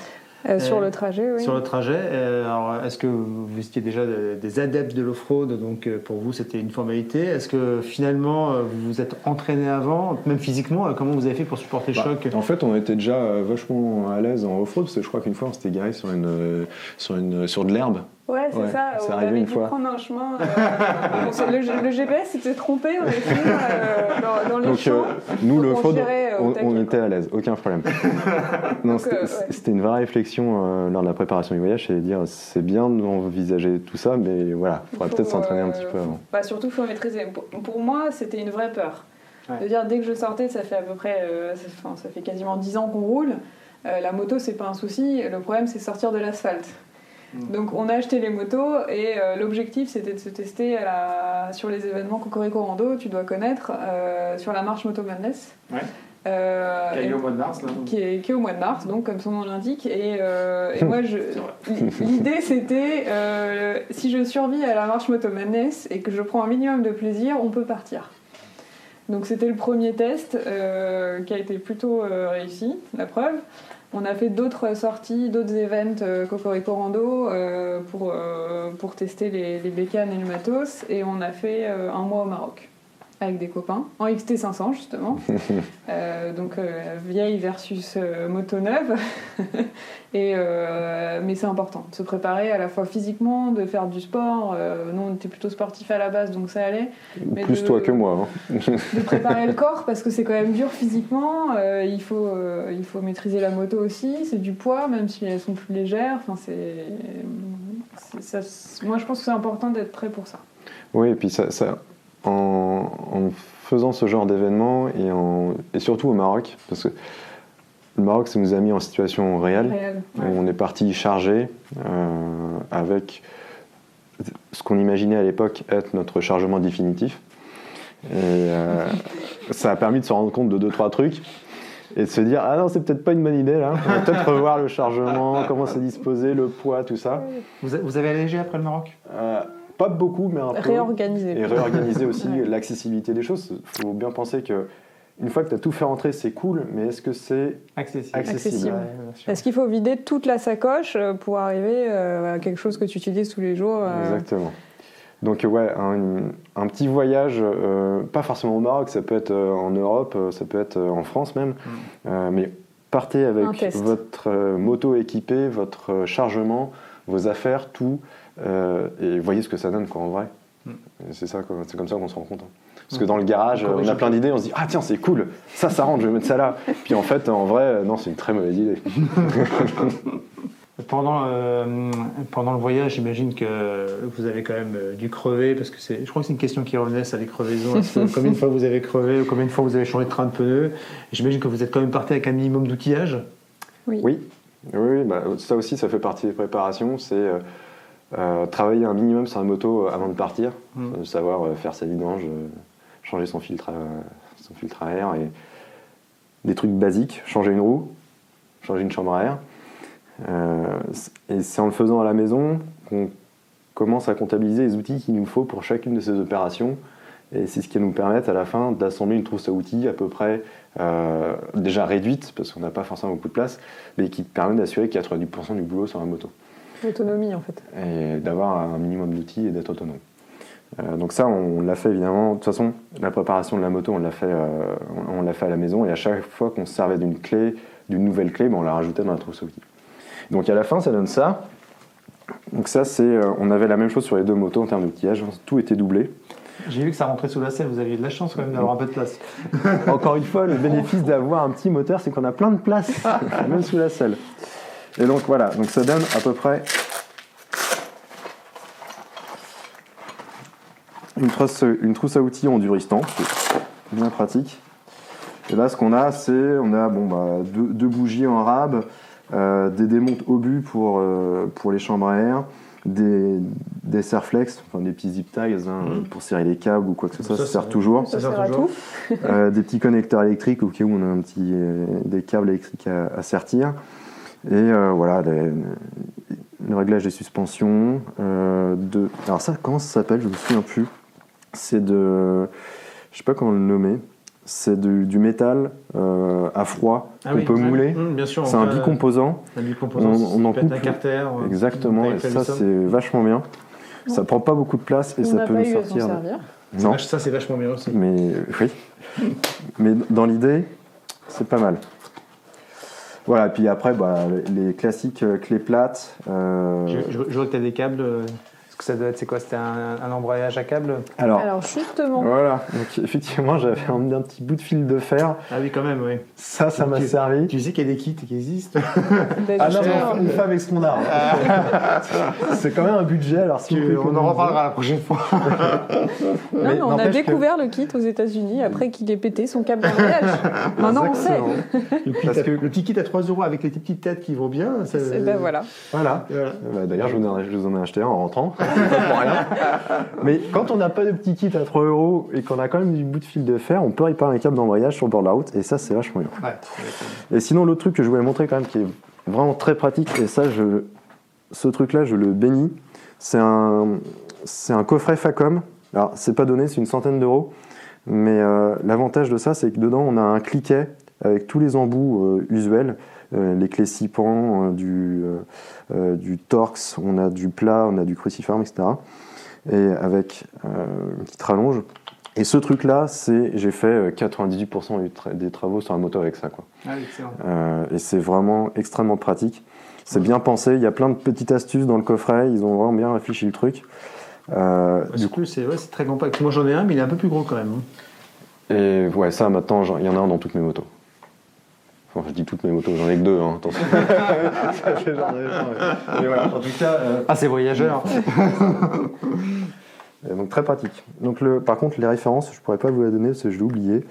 Euh, sur le trajet, oui. Sur le trajet. Euh, alors, est-ce que vous étiez déjà des adeptes de l'off-road Donc, euh, pour vous, c'était une formalité. Est-ce que finalement, vous vous êtes entraîné avant, même physiquement Comment vous avez fait pour supporter le bah, choc? En fait, on était déjà vachement à l'aise en off-road parce que je crois qu'une fois, on s'était garé sur, une, sur, une, sur de l'herbe. Ouais, c'est ça. on avait dû prendre un chemin. Euh, le, GPS s'était trompé, on était euh, dans, dans, les Donc, champs. Euh, nous, le fraude, on, était à l'aise, aucun problème. c'était une vraie réflexion lors de la préparation du voyage, c'est de dire c'est bien d'envisager tout ça, mais voilà, il faudrait peut-être s'entraîner un petit peu avant. Bah, surtout, il faut maîtriser. Pour, moi, c'était une vraie peur. De dire, dès que je sortais, ça fait à peu près, ça, ça fait quasiment 10 ans qu'on roule. la moto, c'est pas un souci. Le problème, c'est sortir de l'asphalte. Mm. Donc on a acheté les motos et euh, l'objectif c'était de se tester sur les événements Cocorico Rando, tu dois connaître, euh, sur la marche Moto Madness. Ouais. Euh, qui est au mois de mars, Qui est, au mois de mars, donc comme son nom l'indique. Et, moi, l'idée c'était si je survis à la marche Moto Madness et que je prends un minimum de plaisir, on peut partir. Donc c'était le premier test qui a été plutôt réussi, la preuve. On a fait d'autres sorties, d'autres events euh, Cocorico Rando euh, pour, euh, pour tester les, les bécanes et le matos. Et on a fait un mois au Maroc avec des copains, en XT500 justement. euh, donc euh, vieille versus euh, moto neuve. Et, mais c'est important de se préparer à la fois physiquement, de faire du sport. nous on était plutôt sportifs à la base donc ça allait. Mais Plus toi que moi. Hein. de préparer le corps parce que c'est quand même dur physiquement. il, faut, il faut maîtriser la moto aussi. C'est du poids même si elles sont plus légères. Enfin, c'est, moi je pense que c'est important d'être prêt pour ça. Oui et puis ça, ça en, faisant ce genre d'événement et, et, surtout au Maroc, parce que le Maroc, ça nous a mis en situation réelle. On est parti chargé euh, avec ce qu'on imaginait à l'époque être notre chargement définitif. Et euh, ça a permis de se rendre compte de deux, trois trucs et de se dire Ah non, c'est peut-être pas une bonne idée là. On va peut-être revoir le chargement, comment c'est disposé, le poids, tout ça. Vous, avez allégé après le Maroc? Euh, pas beaucoup, mais un peu. Réorganiser. Et réorganiser aussi l'accessibilité des choses. Il faut bien penser que une fois que tu as tout fait rentrer, c'est cool, mais est-ce que c'est accessible, Est-ce qu'il faut vider toute la sacoche euh, pour arriver euh, à quelque chose que tu utilises tous les jours euh Exactement. Donc ouais, un, petit voyage, pas forcément au Maroc, ça peut être en Europe, ça peut être en France même, mm. mais partez avec votre moto équipée, votre chargement, vos affaires, tout, euh, et voyez ce que ça donne quoi, en vrai. Mm. C'est ça, c'est comme ça qu'on se rend compte. Hein. Parce que mm. dans le garage, on a plein d'idées, on se dit ah tiens c'est cool, ça ça rentre, je vais mettre ça là. Puis en fait, en vrai, non, c'est une très mauvaise idée. pendant, euh, pendant le voyage, j'imagine que vous avez quand même euh, dû crever, parce que c'est, je crois que c'est une question qui revenait, ça les crevaisons. combien de fois vous avez crevé, ou combien de fois vous avez changé de train de pneus? J'imagine que vous êtes quand même parti avec un minimum d'outillage. Oui. Oui, oui, bah, ça aussi, ça fait partie des préparations. C'est euh, travailler un minimum sur la moto euh, avant de partir, mm. savoir euh, faire sa vidange, changer son filtre, à, son filtre à air et des trucs basiques, changer une roue, changer une chambre à air. et c'est en le faisant à la maison qu'on commence à comptabiliser les outils qu'il nous faut pour chacune de ces opérations. Et c'est ce qui va nous permettre à la fin d'assembler une trousse à outils à peu près déjà réduite, parce qu'on n'a pas forcément beaucoup de place, mais qui permet d'assurer 90% du boulot sur la moto. L'autonomie en fait. Et d'avoir un minimum d'outils et d'être autonome. Euh, donc ça, on, l'a fait évidemment. De toute façon, la préparation de la moto, on l'a fait, euh, on, l'a fait à la maison. Et à chaque fois qu'on se servait d'une clé, d'une nouvelle clé, ben, on la rajoutait dans la trousse à outils. Donc à la fin, ça donne ça. Donc ça, c'est, euh, on avait la même chose sur les deux motos en termes d'outillage. Tout était doublé. J'ai vu que ça rentrait sous la selle, vous aviez de la chance quand même d'avoir un peu de place. Encore une fois, le bénéfice d'avoir un petit moteur, c'est qu'on a plein de place, même sous la selle. Et donc voilà, donc ça donne à peu près une trousse, une trousse à outils en duristan, c'est bien pratique. Et là, ce qu'on a, c'est on a bon, bah, deux, bougies en rab, euh, des démontes obus pour, euh, pour les chambres à air, des, des serflex, enfin des petits zip ties hein, mmh. pour serrer les câbles ou quoi que ce soit, ça, sert toujours. Ça, sert toujours. Euh, des petits connecteurs électriques au cas où on a un petit, des câbles électriques à, à sertir. Et euh, voilà, le réglage des suspensions. Euh, de... Alors ça, comment ça s'appelle Je me souviens plus. C'est de... Je sais pas comment le nommer. c'est du, métal euh, à froid ah qu'on peut mouler. Mmh, c'est un bicomposant. Un bicomposant. On, on en coupe. Un carter, exactement. Et ça, c'est vachement bien. Ça prend pas beaucoup de place et ça peut nous sortir. Non. Ça, c'est vachement bien aussi. Mais oui. Mais dans l'idée, c'est pas mal. Voilà, puis après, bah, les classiques euh, clés plates. Euh... Je, je, vois que tu des câbles euh, que ça doit être, c'est quoi C'était un, embrayage à câble Alors, Alors justement. Voilà, donc effectivement, j'avais emmené un petit bout de fil de fer. Ah oui, quand même, oui. Ça, ça m'a servi. Tu sais qu'il y a des kits qui existent Ah non, une femme avec ce qu'on a. c'est quand même un budget, alors si On en reparlera la prochaine fois. non, mais, on a découvert le kit aux États-Unis après qu'il ait pété son câble d'embrayage. Maintenant, on sait. Parce que... le petit kit à 3 euros avec les petites têtes qui vont bien. Ben voilà. Voilà. Bah, d'ailleurs, je vous en ai acheté un en rentrant. Mais quand on n'a pas de petit kit à 3 euros et qu'on a quand même du bout de fil de fer, on peut réparer un câble d'embrayage sur le bord de la route et ça, c'est vachement bien. Et sinon, l'autre truc que je voulais montrer quand même qui est vraiment très pratique, et ça, je, ce truc-là, je le bénis, c'est un, c'est un coffret Facom. Alors, c'est pas donné, c'est une centaine d'euros. Mais euh, l'avantage de ça, c'est que dedans, on a un cliquet avec tous les embouts euh, usuels. Euh, les clés 6 pans, du, du Torx, on a du plat, on a du cruciforme, etc. Et avec une petite rallonge. Et ce truc-là, c'est j'ai fait 98% des travaux sur un moto avec ça. Quoi. Ah, et c'est vraiment extrêmement pratique. C'est bien pensé, il y a plein de petites astuces dans le coffret, ils ont vraiment bien réfléchi le truc. Euh, du coup, c'est très compact. Moi j'en ai un, mais il est un peu plus gros quand même. Hein. Et ouais, ça maintenant, il y en a un dans toutes mes motos. Enfin, je dis toutes mes motos, j'en ai que deux, hein, attention. ça fait genre Mais voilà, en tout cas. Euh, ah, c'est voyageur Donc très pratique. Donc le, par contre, les références, je pourrais pas vous les donner parce que je l'ai oublié.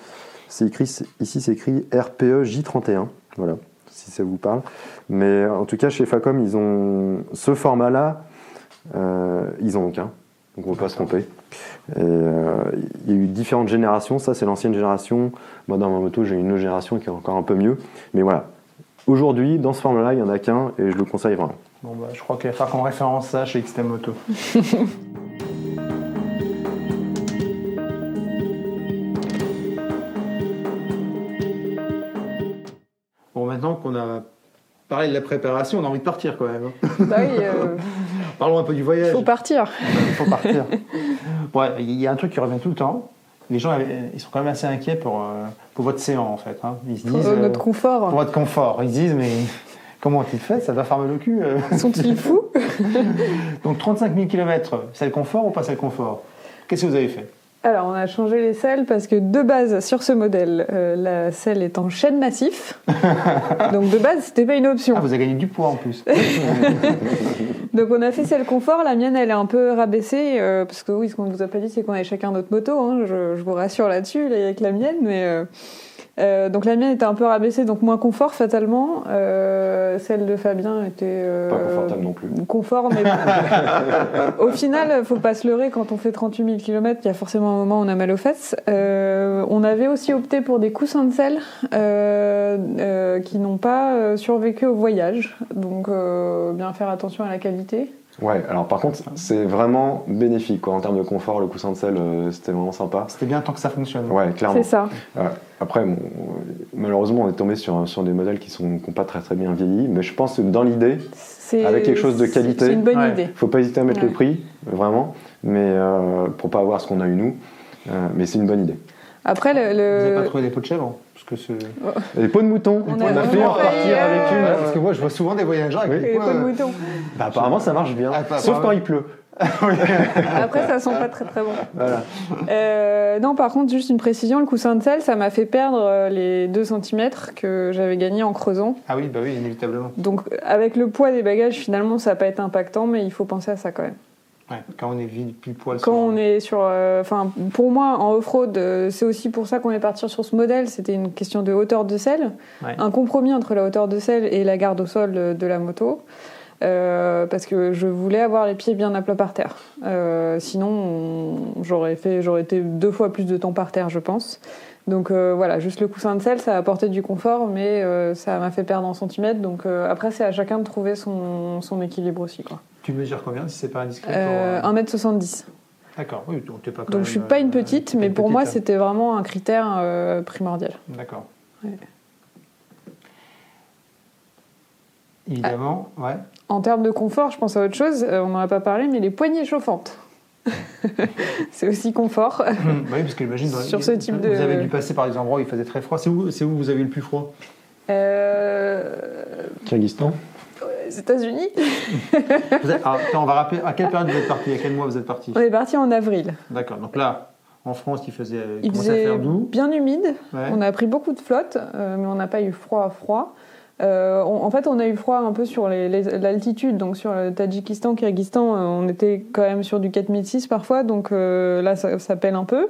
C'est écrit ici, c'est écrit RPE J31. Voilà, si ça vous parle. Mais en tout cas, chez Facom, ils ont ce format-là. Euh, ils en ont qu'un, donc on ne peut pas se tromper. Euh, il y a eu différentes générations. Ça, c'est l'ancienne génération. Moi, dans ma moto, j'ai une autre génération qui est encore un peu mieux. Mais voilà. Aujourd'hui, dans ce format-là, il n'y en a qu'un et je le conseille vraiment. Bon, bah, je crois qu'il va falloir qu'on référence ça chez XTM Moto. bon, maintenant qu'on a parlé de la préparation, on a envie de partir quand même. Hein. Bah oui. Euh, Parlons un peu du voyage. Il faut partir. Il faut partir. il y a un truc qui revient tout le temps. Les gens, ils sont quand même assez inquiets pour, euh, pour votre séance, en fait. Hein. Ils se disent, pour notre confort. Pour votre confort. Ils se disent, mais comment ont-ils fait Ça doit faire mal au cul. Euh. Sont-ils fous? Donc 35 000 km, c'est le confort ou pas c'est le confort? Qu'est-ce que vous avez fait? Alors, on a changé les selles parce que de base, sur ce modèle, euh, la selle est en chaîne massif. Donc, de base, c'était pas une option. Ah, vous avez gagné du poids en plus. Donc, on a fait celle confort. La mienne, elle est un peu rabaissée. Euh, parce que oui, ce qu'on ne vous a pas dit, c'est qu'on avait chacun notre moto. Hein. Je, vous rassure là-dessus, avec la mienne. Mais. Euh, euh, donc la mienne était un peu rabaissée, donc moins confort fatalement. Euh, celle de Fabien était euh, pas confortable non plus. Confort, mais au final, faut pas se leurrer quand on fait 38 000 km, il y a forcément un moment où on a mal aux fesses. on avait aussi opté pour des coussins de selle qui n'ont pas survécu au voyage, donc bien faire attention à la qualité. Ouais, alors par contre, c'est vraiment bénéfique en termes de confort. Le coussin de selle, euh, c'était vraiment sympa. C'était bien tant que ça fonctionne. Ouais, clairement. C'est ça. après, malheureusement, on est tombé sur, sur des modèles qui sont pas très très bien vieillis, mais je pense que dans l'idée, avec quelque chose de qualité, c'est une bonne idée. Faut pas hésiter à mettre le prix, vraiment, mais euh, pour pas avoir ce qu'on a eu nous. Euh, mais c'est une bonne idée. Après, le, Vous n'avez pas trouvé des pots de chèvre que ce... Les pots de mouton. On, a, fait en partir avec une. Parce que moi, je vois souvent des voyageurs avec des pots de mouton. Bah, apparemment, ça marche bien. Ah, Sauf quand il pleut. Après, ça sent pas très très bon. Voilà. Euh, non, par contre, juste une précision, le coussin de sel, ça m'a fait perdre euh, les 2 cm que j'avais gagné en creusant. Ah oui, bah oui, inévitablement. Donc, avec le poids des bagages, finalement, ça va pas être impactant, mais il faut penser à ça quand même quand on est vide, plus poil. Quand on est sur, euh, enfin, pour moi, en off-road, euh, c'est aussi pour ça qu'on est parti sur ce modèle. C'était une question de hauteur de selle, un compromis entre la hauteur de selle et la garde au sol de, la moto. Euh, parce que je voulais avoir les pieds bien à plat par terre. sinon, j'aurais fait, j'aurais été deux fois plus de temps par terre, je pense. Donc voilà, juste le coussin de selle, ça a apporté du confort, mais ça m'a fait perdre en centimètres. Donc après, c'est à chacun de trouver son, son équilibre aussi, quoi. Tu mesures combien si c'est pas indiscret euh, 1m70. D'accord, oui, donc tu pas Donc je suis pas une petite, mais pour moi, c'était vraiment un critère primordial. D'accord. Évidemment, ouais. En termes de confort, je pense à autre chose, on n'en a pas parlé, mais les poignées chauffantes. c'est aussi confort. Hum, oui, parce que j'imagine, sur ce type de. Vous avez dû passer par des endroits où il faisait très froid. C'est où, où vous avez eu le plus froid? Euh... Kyrgyzstan? Les États-Unis. on va rappeler à quelle période vous êtes parti À quel mois vous êtes parti On est parti en avril. D'accord. Donc là, en France, il faisait, il faisait bien humide. On a pris beaucoup de flotte, euh, mais on n'a pas eu froid froid. Euh, en fait, on a eu froid un peu sur l'altitude, donc sur le Tadjikistan, Kyrgyzstan, euh, on était quand même sur du 4006 parfois, donc là, ça, ça, pèle un peu.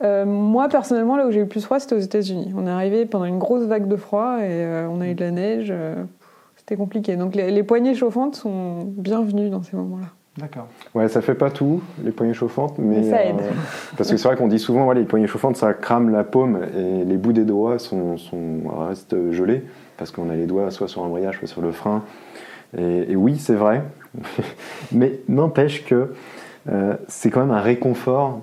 moi, personnellement, là où j'ai eu le plus froid, c'était aux États-Unis. On est arrivé pendant une grosse vague de froid et on a eu de la neige. C'était compliqué. Donc les, poignées chauffantes sont bienvenues dans ces moments-là. D'accord. Ouais, ça fait pas tout, les poignées chauffantes, mais. ça aide. parce que c'est vrai qu'on dit souvent, ouais, les poignées chauffantes, ça crame la paume et les bouts des doigts sont, sont restent gelés parce qu'on a les doigts soit sur l'embrayage, soit sur le frein. Et, oui, c'est vrai, mais n'empêche que euh, c'est quand même un réconfort,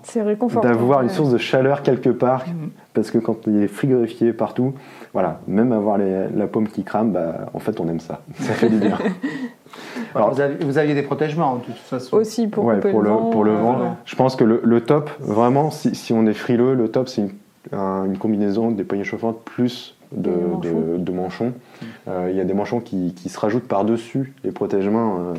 d'avoir une source de chaleur quelque part, mm. parce que quand il est frigorifié partout, voilà, même avoir la paume qui crame, bah, en fait, on aime ça. Ça fait du bien. Alors, vous, aviez, des protègements de toute façon Aussi pour, pour, le, pour le vent. Je pense que le, top, vraiment, si, on est frileux, le top, c'est une, une, combinaison des poignées chauffantes plus de, manchons. Euh, il y a des manchons qui, se rajoutent par-dessus les protège-mains euh,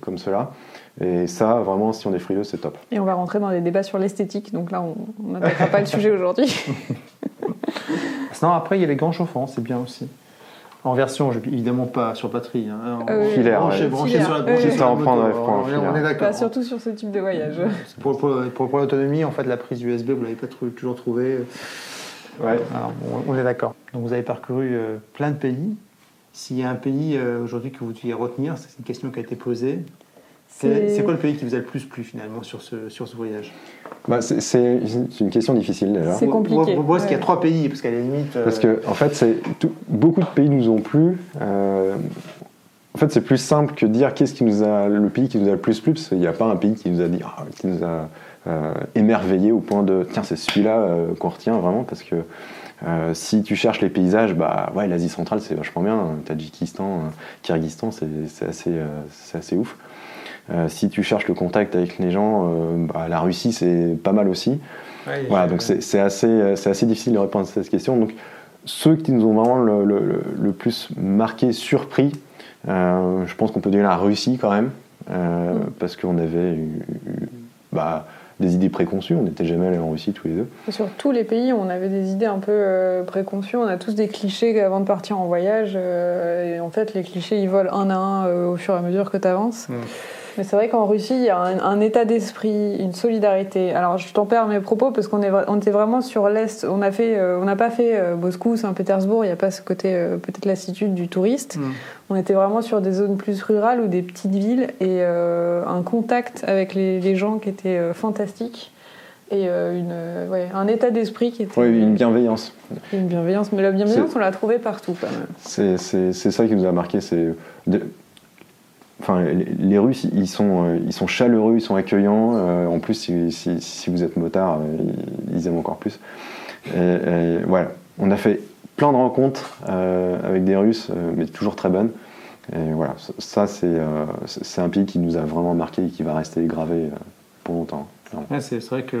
comme cela. Et ça, vraiment, si on est frileux, c'est top. Et on va rentrer dans des débats sur l'esthétique, donc là, on n'attaquera pas le sujet aujourd'hui. Sinon, après, il y a les gants chauffants, c'est bien aussi. En version, évidemment pas sur batterie. Hein, euh, filaire. Branché, sur la branché ça en prendre, on, est d'accord. Hein. surtout sur ce type de voyage. Pour, pour, l'autonomie, en fait, la prise USB, vous ne l'avez pas toujours trouvée. Ouais. on, est d'accord. Donc vous avez parcouru euh, plein de pays. S'il y a un pays euh, aujourd'hui que vous deviez retenir, c'est une question qui a été posée. C'est quoi le pays qui vous a le plus plu finalement sur ce, sur ce voyage? Bah, C'est une question difficile déjà. C'est compliqué. Pourquoi est-ce qu'il y a trois pays Parce qu'à la limite. Parce que en fait, beaucoup de pays nous ont plu. Euh, en fait, c'est plus simple que dire qu'est-ce qui nous a le pays qui nous a le plus plu, parce qu'il n'y a pas un pays qui nous a dit, ah, qui nous a euh, émerveillé au point de tiens c'est celui-là euh, qu'on retient vraiment parce que euh, si tu cherches les paysages, bah ouais, l'Asie centrale c'est vachement bien, Tadjikistan, Kyrgyzstan c'est assez, c'est assez ouf. Si tu cherches le contact avec les gens, bah, la Russie c'est pas mal aussi. voilà, donc c'est assez, c'est assez difficile de répondre à cette question. Donc ceux qui nous ont vraiment le, le, plus marqué, surpris, je pense qu'on peut donner la Russie quand même, mm. parce qu'on avait eu, bah, des idées préconçues. On n'était jamais allé en Russie tous les deux. sur tous les pays, on avait des idées un peu euh, préconçues. On a tous des clichés avant de partir en voyage. Euh, et en fait, les clichés, ils volent un à un euh, au fur et à mesure que tu avances. Mm. Mais c'est vrai qu'en Russie, il y a un, état d'esprit, une solidarité. Alors, je tempère mes propos parce qu'on on était vraiment sur l'est. On n'a fait, on n'a pas fait Moscou, Saint-Pétersbourg. Il n'y a pas ce côté peut-être lassitude du touriste. Mm. On était vraiment sur des zones plus rurales ou des petites villes et euh, un contact avec les, gens qui était euh, fantastique et euh, une, ouais, un état d'esprit qui était. Oui, une bienveillance. Une bienveillance, mais la bienveillance, on l'a trouvée partout quand même. C'est ça qui nous a marqué. C'est Enfin, les, Russes, ils sont, ils sont chaleureux, ils sont accueillants. en plus, si, vous êtes motard, ils aiment encore plus. voilà, on a fait plein de rencontres euh, avec des Russes, euh, mais toujours très bonnes. Et voilà, ça euh, c'est un pays qui nous a vraiment marqué et qui va rester gravé pour longtemps. C'est vrai que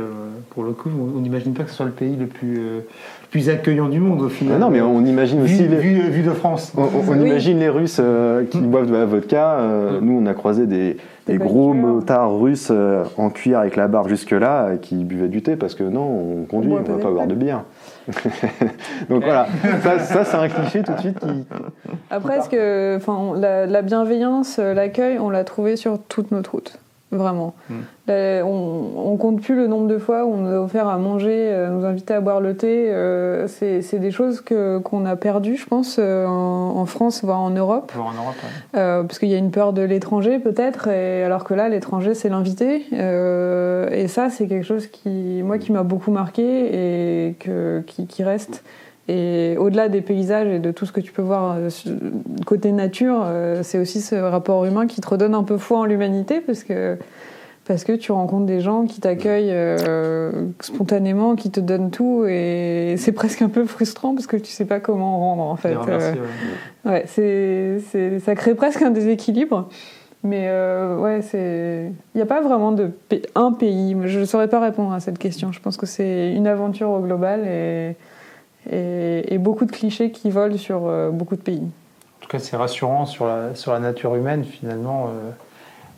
pour le coup, on n'imagine pas que ce soit le pays le plus, plus accueillant du monde au final. Ah non, mais on imagine aussi. Les... vu, de France. On, imagine les Russes qui boivent de la vodka. Nous, on a croisé des, des gros motards russes en cuir avec la barbe jusque-là qui buvaient du thé parce que non, on conduit, on ne va pas boire de bière. Donc voilà, ça, c'est un cliché tout de suite qui. Après, est-ce que la, la bienveillance, l'accueil, on l'a trouvé sur toute notre route vraiment. Hmm. on, on, compte plus le nombre de fois où on nous a offert à manger, euh, nous inviter à boire le thé. Euh, c'est des choses qu'on a perdues, je pense, euh, en, France, voire en Europe. en Europe, Parce qu'il y a une peur de l'étranger, peut-être, alors que là, l'étranger, c'est l'invité. et ça, c'est quelque chose qui, moi, qui m'a beaucoup marqué et que, qui, qui reste. Et au-delà des paysages et de tout ce que tu peux voir côté nature, c'est aussi ce rapport humain qui te redonne un peu foi en l'humanité parce que parce que tu rencontres des gens qui t'accueillent euh, spontanément, qui te donnent tout, et c'est presque un peu frustrant parce que tu sais pas comment rendre en fait. Euh, ouais, c'est, ça crée presque un déséquilibre. Mais euh, ouais, c'est. Il n'y a pas vraiment de un pays. Je ne saurais pas répondre à cette question. Je pense que c'est une aventure au global et, et, beaucoup de clichés qui volent sur beaucoup de pays. En tout cas, c'est rassurant sur la, sur la nature humaine finalement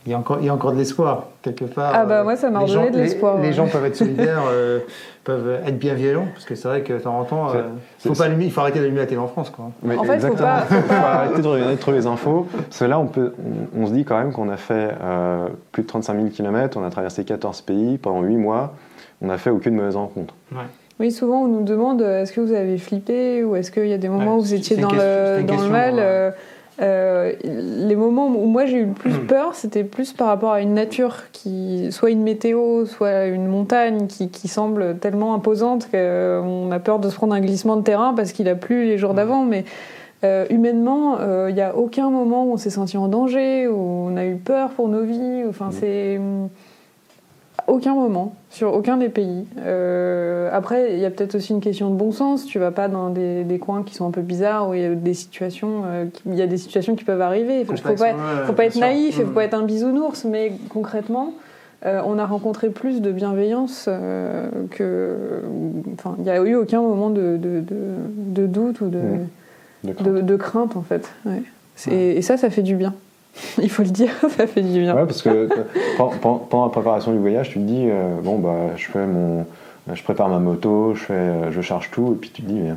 il y a encore, il y a encore de l'espoir, quelque part. Ah bah moi, ça m'a redonné de l'espoir. Les, gens peuvent être solidaires, euh, peuvent être bienveillants, parce que c'est vrai que de temps en temps, euh, faut pas il faut arrêter d'allumer la télé en France. Quoi. en fait, exactement. Faut pas, faut pas... arrêter de regarder trop les infos. Parce que là, on, peut, on, se dit quand même qu'on a fait euh, plus de 35 000 km, on a traversé 14 pays pendant 8 mois, on n'a fait aucune mauvaise rencontre. Ouais. Oui, souvent on nous demande est-ce que vous avez flippé ou est-ce qu'il y a des moments où vous étiez dans, le, dans le mal. Euh, les moments où moi j'ai eu le plus hmm. peur, c'était plus par rapport à une nature qui, soit une météo, soit une montagne qui, qui semble tellement imposante qu'on a peur de se prendre un glissement de terrain parce qu'il a plu les jours hmm. d'avant. Mais euh, humainement, il euh, n'y a aucun moment où on s'est senti en danger, où on a eu peur pour nos vies. Enfin, hmm. c'est aucun moment, sur aucun des pays. Euh, après, il y a peut-être aussi une question de bon sens. Tu vas pas dans des, coins qui sont un peu bizarres où il y a des situations, euh, il y a des situations qui peuvent arriver. Il faut, faut pas, faut pas être naïf, il faut mm. pas être un bisounours, mais concrètement. Euh, on a rencontré plus de bienveillance que. Enfin, il n'y a eu aucun moment de, de, doute ou de, mm. de, crainte. en fait. Et ça, ça fait du bien. Il faut le dire, ça fait du bien. Ouais, parce que pendant la préparation du voyage, tu te dis, euh, bon, bah, je, fais mon, je prépare ma moto, je, fais, euh, je charge tout, et puis tu te dis, mais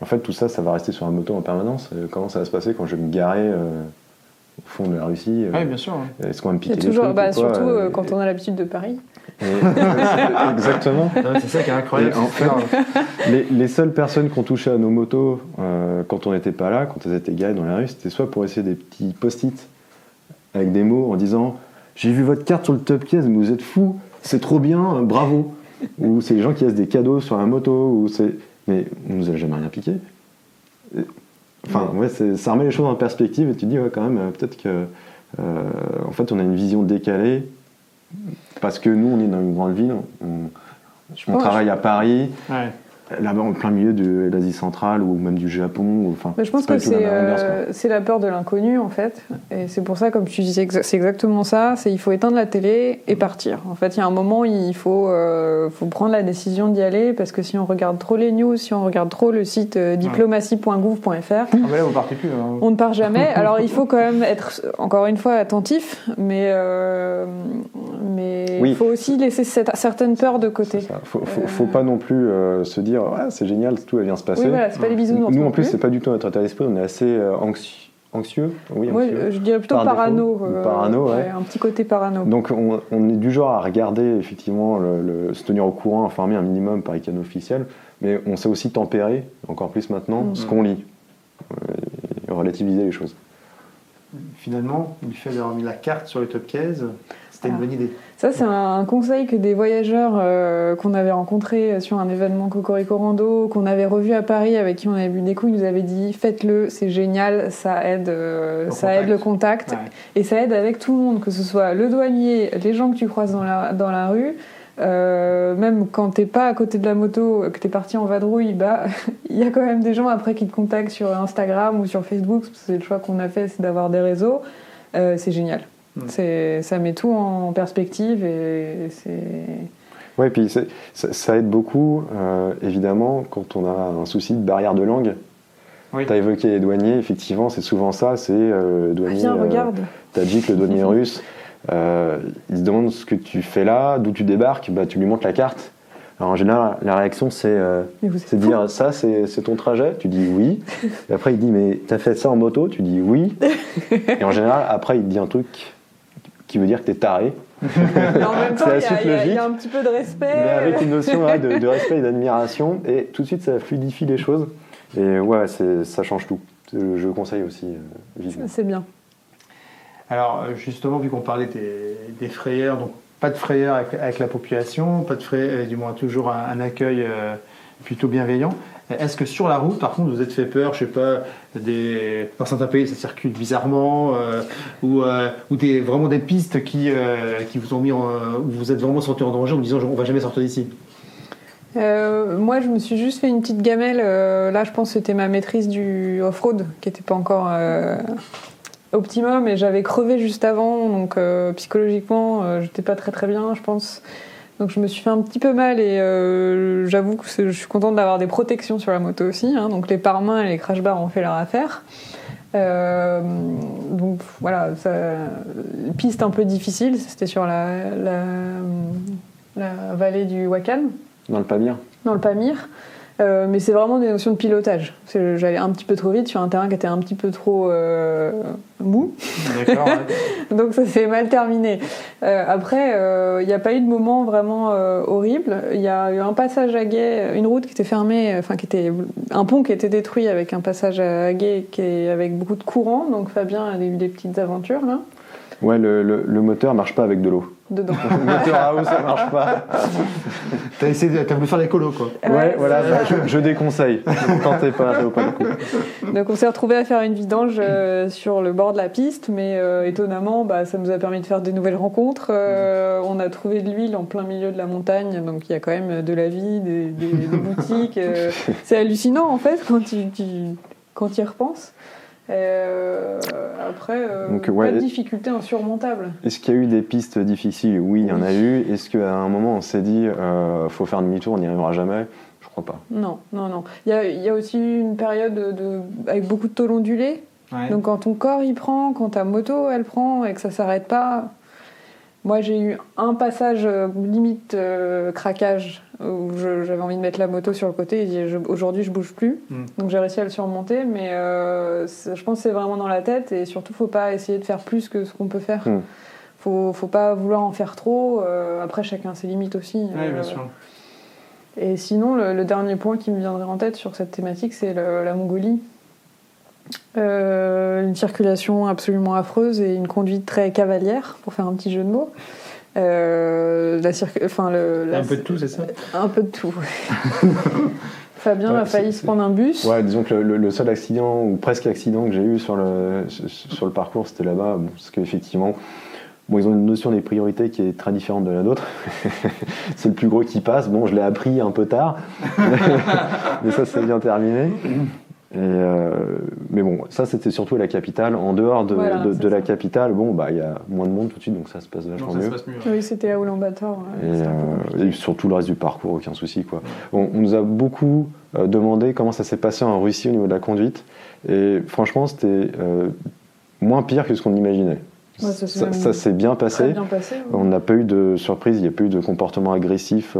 en fait, tout ça, ça va rester sur la moto en permanence. Comment ça va se passer quand je vais me garer euh, au fond de la Russie Oui, bien sûr. Est-ce qu'on va me piquer toujours, bah, Surtout quand on a l'habitude de Paris. exactement. C'est ça qui est incroyable. En fait, les, les, seules personnes qui ont touché à nos motos quand on n'était pas là, quand elles étaient garées dans la rue, c'était soit pour essayer des petits post-it avec des mots en disant J'ai vu votre carte sur le top case, mais vous êtes fou, c'est trop bien, bravo. ou c'est les gens qui laissent des cadeaux sur la moto, ou c'est. Mais on nous a jamais rien piqué. Enfin, ouais, ça remet les choses en perspective et tu te dis, ouais, quand même, peut-être que. Euh, en fait, on a une vision décalée parce que nous, on est dans une grande ville, on, on travaille à Paris. Ouais là-bas en plein milieu de l'Asie centrale ou même du Japon. Enfin, je pense que euh, c'est la peur de l'inconnu en fait. Et c'est pour ça, comme tu disais, c'est exactement ça. C'est il faut éteindre la télé et partir. En fait, il y a un moment, il faut, euh, faut prendre la décision d'y aller parce que si on regarde trop les news, si on regarde trop le site euh, diplomatie.gouv.fr, ah bah vous partez plus. On ne part jamais. Alors il faut quand même être encore une fois attentif, mais mais il faut aussi laisser cette, certaines peurs de côté. Il faut, faut, pas non plus se dire c'est génial, tout va bien se passer. Oui, voilà, c'est pas les bisounours. Nous, en plus, c'est pas du tout notre état d'esprit, on est assez euh, anxieux. Anxieux Oui, je dirais plutôt parano. Euh, parano ouais. Un petit côté parano. Donc, on, est du genre à regarder, effectivement, le, se tenir au courant, informer un minimum par les canaux officiels, mais on sait aussi tempérer, encore plus maintenant, mm. ce qu'on lit, et relativiser les choses. Finalement, il fait d'avoir mis la carte sur le top case, c'était une bonne idée. Ça, c'est un conseil que des voyageurs euh, qu'on avait rencontrés sur un événement Cocorico Rando, qu'on avait revu à Paris, avec qui on avait bu des coups, ils nous avaient dit faites-le, c'est génial, ça aide, euh, ça aide le contact et ça aide avec tout le monde, que ce soit le douanier, les gens que tu croises dans la, dans la rue. Euh, même quand t'es pas à côté de la moto, que t'es parti en vadrouille, bah il y a quand même des gens après qui te contactent sur Instagram ou sur Facebook. C'est le choix qu'on a fait, c'est d'avoir des réseaux. c'est génial. Mm. Ça met tout en perspective et c'est. Oui, puis ça, aide beaucoup, euh, évidemment, quand on a un souci de barrière de langue. Tu as évoqué les douaniers, effectivement, c'est souvent ça, c'est euh, douanier Viens, regarde. Euh, tadjik, le douanier russe. Euh, il se demande ce que tu fais là, d'où tu débarques, bah, tu lui montres la carte. Alors en général, la réaction, c'est euh, de dire ça, c'est ton trajet? Tu dis oui. Et après, il dit mais t'as fait ça en moto? Tu dis oui. Et en général, après, il te dit un truc qui veut dire que tu es taré. en même temps, il y, a un petit peu de respect. Mais avec une notion de, respect et d'admiration. Et tout de suite, ça fluidifie les choses. Et ouais, ça change tout. Je conseille aussi euh, vivement. C'est bien. Alors, justement, vu qu'on parlait des, frayeurs, donc pas de frayeurs avec, la population, pas de frayeurs, euh, du moins toujours un, accueil euh, plutôt bienveillant. Est-ce que sur la route, par contre, vous êtes fait peur, je sais pas, des, dans certains pays, ça circule bizarrement, euh, ou, euh, ou des, vraiment des pistes qui, euh, qui vous ont mis, en, où vous êtes vraiment senti en danger en disant on va jamais sortir d'ici? Moi, je me suis juste fait une petite gamelle. là, je pense que c'était ma maîtrise du off-road qui n'était pas encore optimum et j'avais crevé juste avant, donc psychologiquement, j'étais pas très très bien, je pense. Donc je me suis fait un petit peu mal et euh, j'avoue que je suis contente d'avoir des protections sur la moto aussi. Hein. donc les pare-mains et les crash bars ont fait leur affaire. Euh, donc voilà, ça, piste un peu difficile, c'était sur la, la, la, vallée du Wakan. Dans le Pamir Dans le Pamir. Euh, mais c'est vraiment des notions de pilotage. J'allais un petit peu trop vite sur un terrain qui était un petit peu trop euh, mou. D'accord. Donc ça s'est mal terminé. Euh, après, il n'y a pas eu de moment vraiment horrible. Il y a eu un passage à guet, une route qui était fermée, enfin qui était un pont qui était détruit avec un passage à guet qui est avec beaucoup de courant. Donc Fabien a eu des petites aventures là. Ouais, le, le, le moteur marche pas avec de l'eau dedans. Le moteur à eau, ça marche pas. t'as essayé, t'as voulu faire les colos, quoi. Ouais, voilà, je, déconseille. Ne tentez pas, ça vaut pas le coup. Donc on s'est retrouvé à faire une vidange euh, sur le bord de la piste, mais euh, étonnamment, bah, ça nous a permis de faire des nouvelles rencontres. Euh, on a trouvé de l'huile en plein milieu de la montagne, donc il y a quand même de la vie, des, boutiques. c'est hallucinant en fait quand tu, tu quand tu y repenses. Euh, après, euh, pas de difficultés insurmontables. Est-ce qu'il y a eu des pistes difficiles Oui, il y en a eu. Est-ce qu'à un moment on s'est dit euh, faut faire demi-tour, on n'y arrivera jamais? Je crois pas. Non, non, non. Il y a, il y a aussi une période de, avec beaucoup de taux ondulés. Donc quand ton corps il prend, quand ta moto elle prend et que ça s'arrête pas, moi, j'ai eu un passage euh, limite euh, craquage où j'avais envie de mettre la moto sur le côté et aujourd'hui, je bouge plus. Hmm. Donc, j'ai réussi à le surmonter, mais euh, je pense que c'est vraiment dans la tête et surtout, faut pas essayer de faire plus que ce qu'on peut faire. Hmm. Faut, faut pas vouloir en faire trop. après, chacun ses limites aussi. Oui, bien sûr. Et sinon, le, dernier point qui me viendrait en tête sur cette thématique, c'est la Mongolie. Euh, une circulation absolument affreuse et une conduite très cavalière, pour faire un petit jeu de mots. Euh, la enfin, le, un peu de tout, c'est ça? Un peu de tout. Fabien a failli se prendre un bus. Ouais, disons que le, seul accident, ou presque accident que j'ai eu sur le, sur le parcours, c'était là-bas. parce qu'effectivement, Bon, ils ont une notion des priorités qui est très différente de la nôtre. c'est le plus gros qui passe. Bon, je l'ai appris un peu tard, mais ça, c'est bien terminé. Euh, mais bon, ça c'était surtout à la capitale. En dehors de, de, la capitale, bon, bah il y a moins de monde tout de suite, donc ça se passe vachement mieux. Oui, c'était à Ulaanbaatar. Et, euh, et, surtout le reste du parcours, aucun souci quoi. on nous a beaucoup euh, demandé comment ça s'est passé en Russie au niveau de la conduite, et franchement c'était moins pire que ce qu'on imaginait. ça, s'est bien passé. On n'a pas eu de surprise, il n'y a pas eu de comportement agressif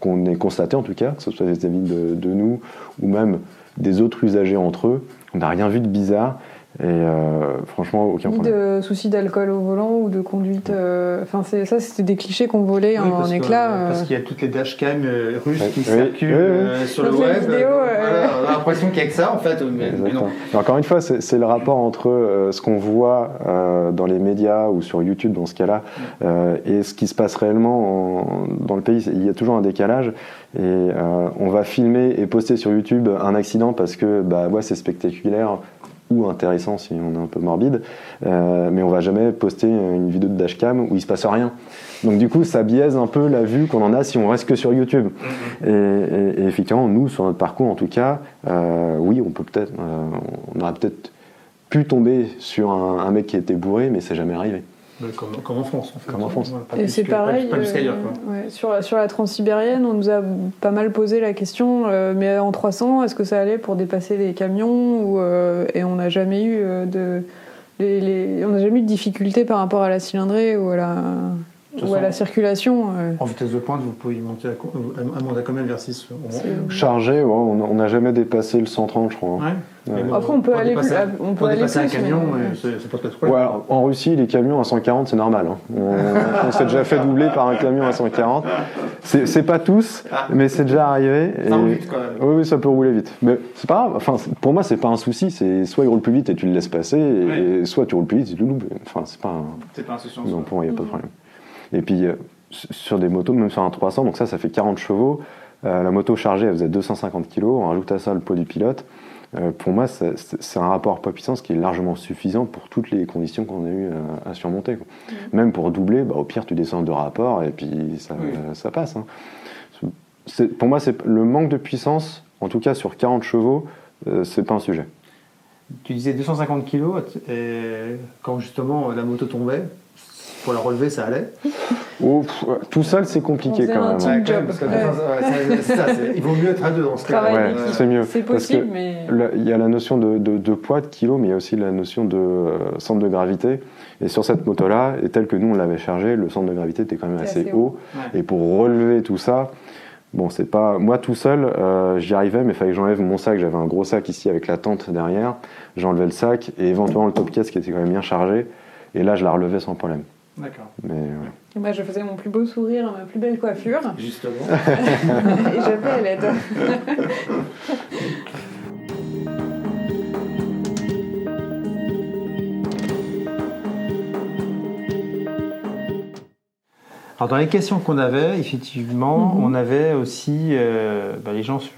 qu'on ait constaté en tout cas, que ce soit vis-à-vis de, de, nous ou même des autres usagers entre eux. On n'a rien vu de bizarre. Et euh, franchement, aucun Ni de soucis d'alcool au volant ou de conduite. Euh, enfin, ça, c'était des clichés qu'on volait en, éclat. Euh. Parce qu'il y a toutes les dashcams russes qui circulent sur le web. on a l'impression qu'il n'y a que ça, en fait. Mais, non. encore une fois, c'est le rapport entre ce qu'on voit dans les médias ou sur YouTube, dans ce cas-là, et ce qui se passe réellement dans le pays. Il y a toujours un décalage. Et on va filmer et poster sur YouTube un accident parce que bah, ouais, c'est spectaculaire ou intéressant si on est un peu morbide, euh, mais on va jamais poster une vidéo de dashcam où il se passe rien. Donc du coup, ça biaise un peu la vue qu'on en a si on reste que sur YouTube. Et, effectivement, nous, sur notre parcours en tout cas, euh, oui, on peut peut-être, euh, on aurait peut-être pu tomber sur un, un, mec qui était bourré, mais c'est jamais arrivé. Comme, en France, en fait. Comme en France. et c'est pareil, euh, sur, sur la transsibérienne, on nous a pas mal posé la question, euh, mais en 300, est-ce que ça allait pour dépasser les camions ou, euh, Et on n'a jamais eu de... Les, on n'a jamais eu de difficulté par rapport à la cylindrée ou à la, ou à la circulation. En vitesse de pointe, vous pouvez monter à, à, à combien vers 6 Chargé, on n'a jamais dépassé le 130, je crois. Hein. Après, on peut aller plus. On peut aller un camion, c'est pas très ouais, En Russie, les camions à 140, c'est normal. Hein. On, s'est déjà fait doubler par un camion à 140. C'est pas tous, ah. mais c'est déjà arrivé. Ça roule vite quand même. Oui, ça peut rouler vite. Mais c'est pas grave. Enfin, pour moi, c'est pas un souci. C'est soit il roule plus vite et tu le laisses passer, et soit tu roules plus vite et tu le loupes. Enfin, c'est pas. C'est pas un souci. Non, pour moi, il n'y a pas de problème. Et puis, euh, sur des motos, même sur un 300, donc ça, ça fait 40 chevaux. la moto chargée, elle faisait 250 kg, on rajoute à ça le poids du pilote. pour moi, c'est un rapport poids-puissance qui est largement suffisant pour toutes les conditions qu'on a eu à, surmonter. Mmh. Même pour doubler, bah, au pire, tu descends de rapport et puis ça, ça passe. Hein. Pour moi, c'est le manque de puissance, en tout cas sur 40 chevaux, c'est pas un sujet. Tu disais 250 kg, quand justement la moto tombait, pour la relever, ça allait Tout seul, c'est compliqué quand même. il vaut mieux être à deux dans ce cas c'est mieux. C'est possible, mais. Il y a la notion de, poids, de kilo, mais il y a aussi la notion de euh, centre de gravité. Et sur cette moto-là, et tel que nous on l'avait chargé, le centre de gravité était quand même assez, haut. Et pour relever tout ça, Bon, c'est pas moi tout seul, euh, j'y arrivais, mais il fallait que j'enlève mon sac. J'avais un gros sac ici avec la tente derrière. J'enlevais le sac et éventuellement le top case qui était quand même bien chargé. Et là, je la relevais sans problème. D'accord. Mais Et moi, je faisais mon plus beau sourire, ma plus belle coiffure. Justement. et j'appelais à l'aide. Alors dans les questions qu'on avait, effectivement, mhm. on avait aussi, euh, bah, les gens se,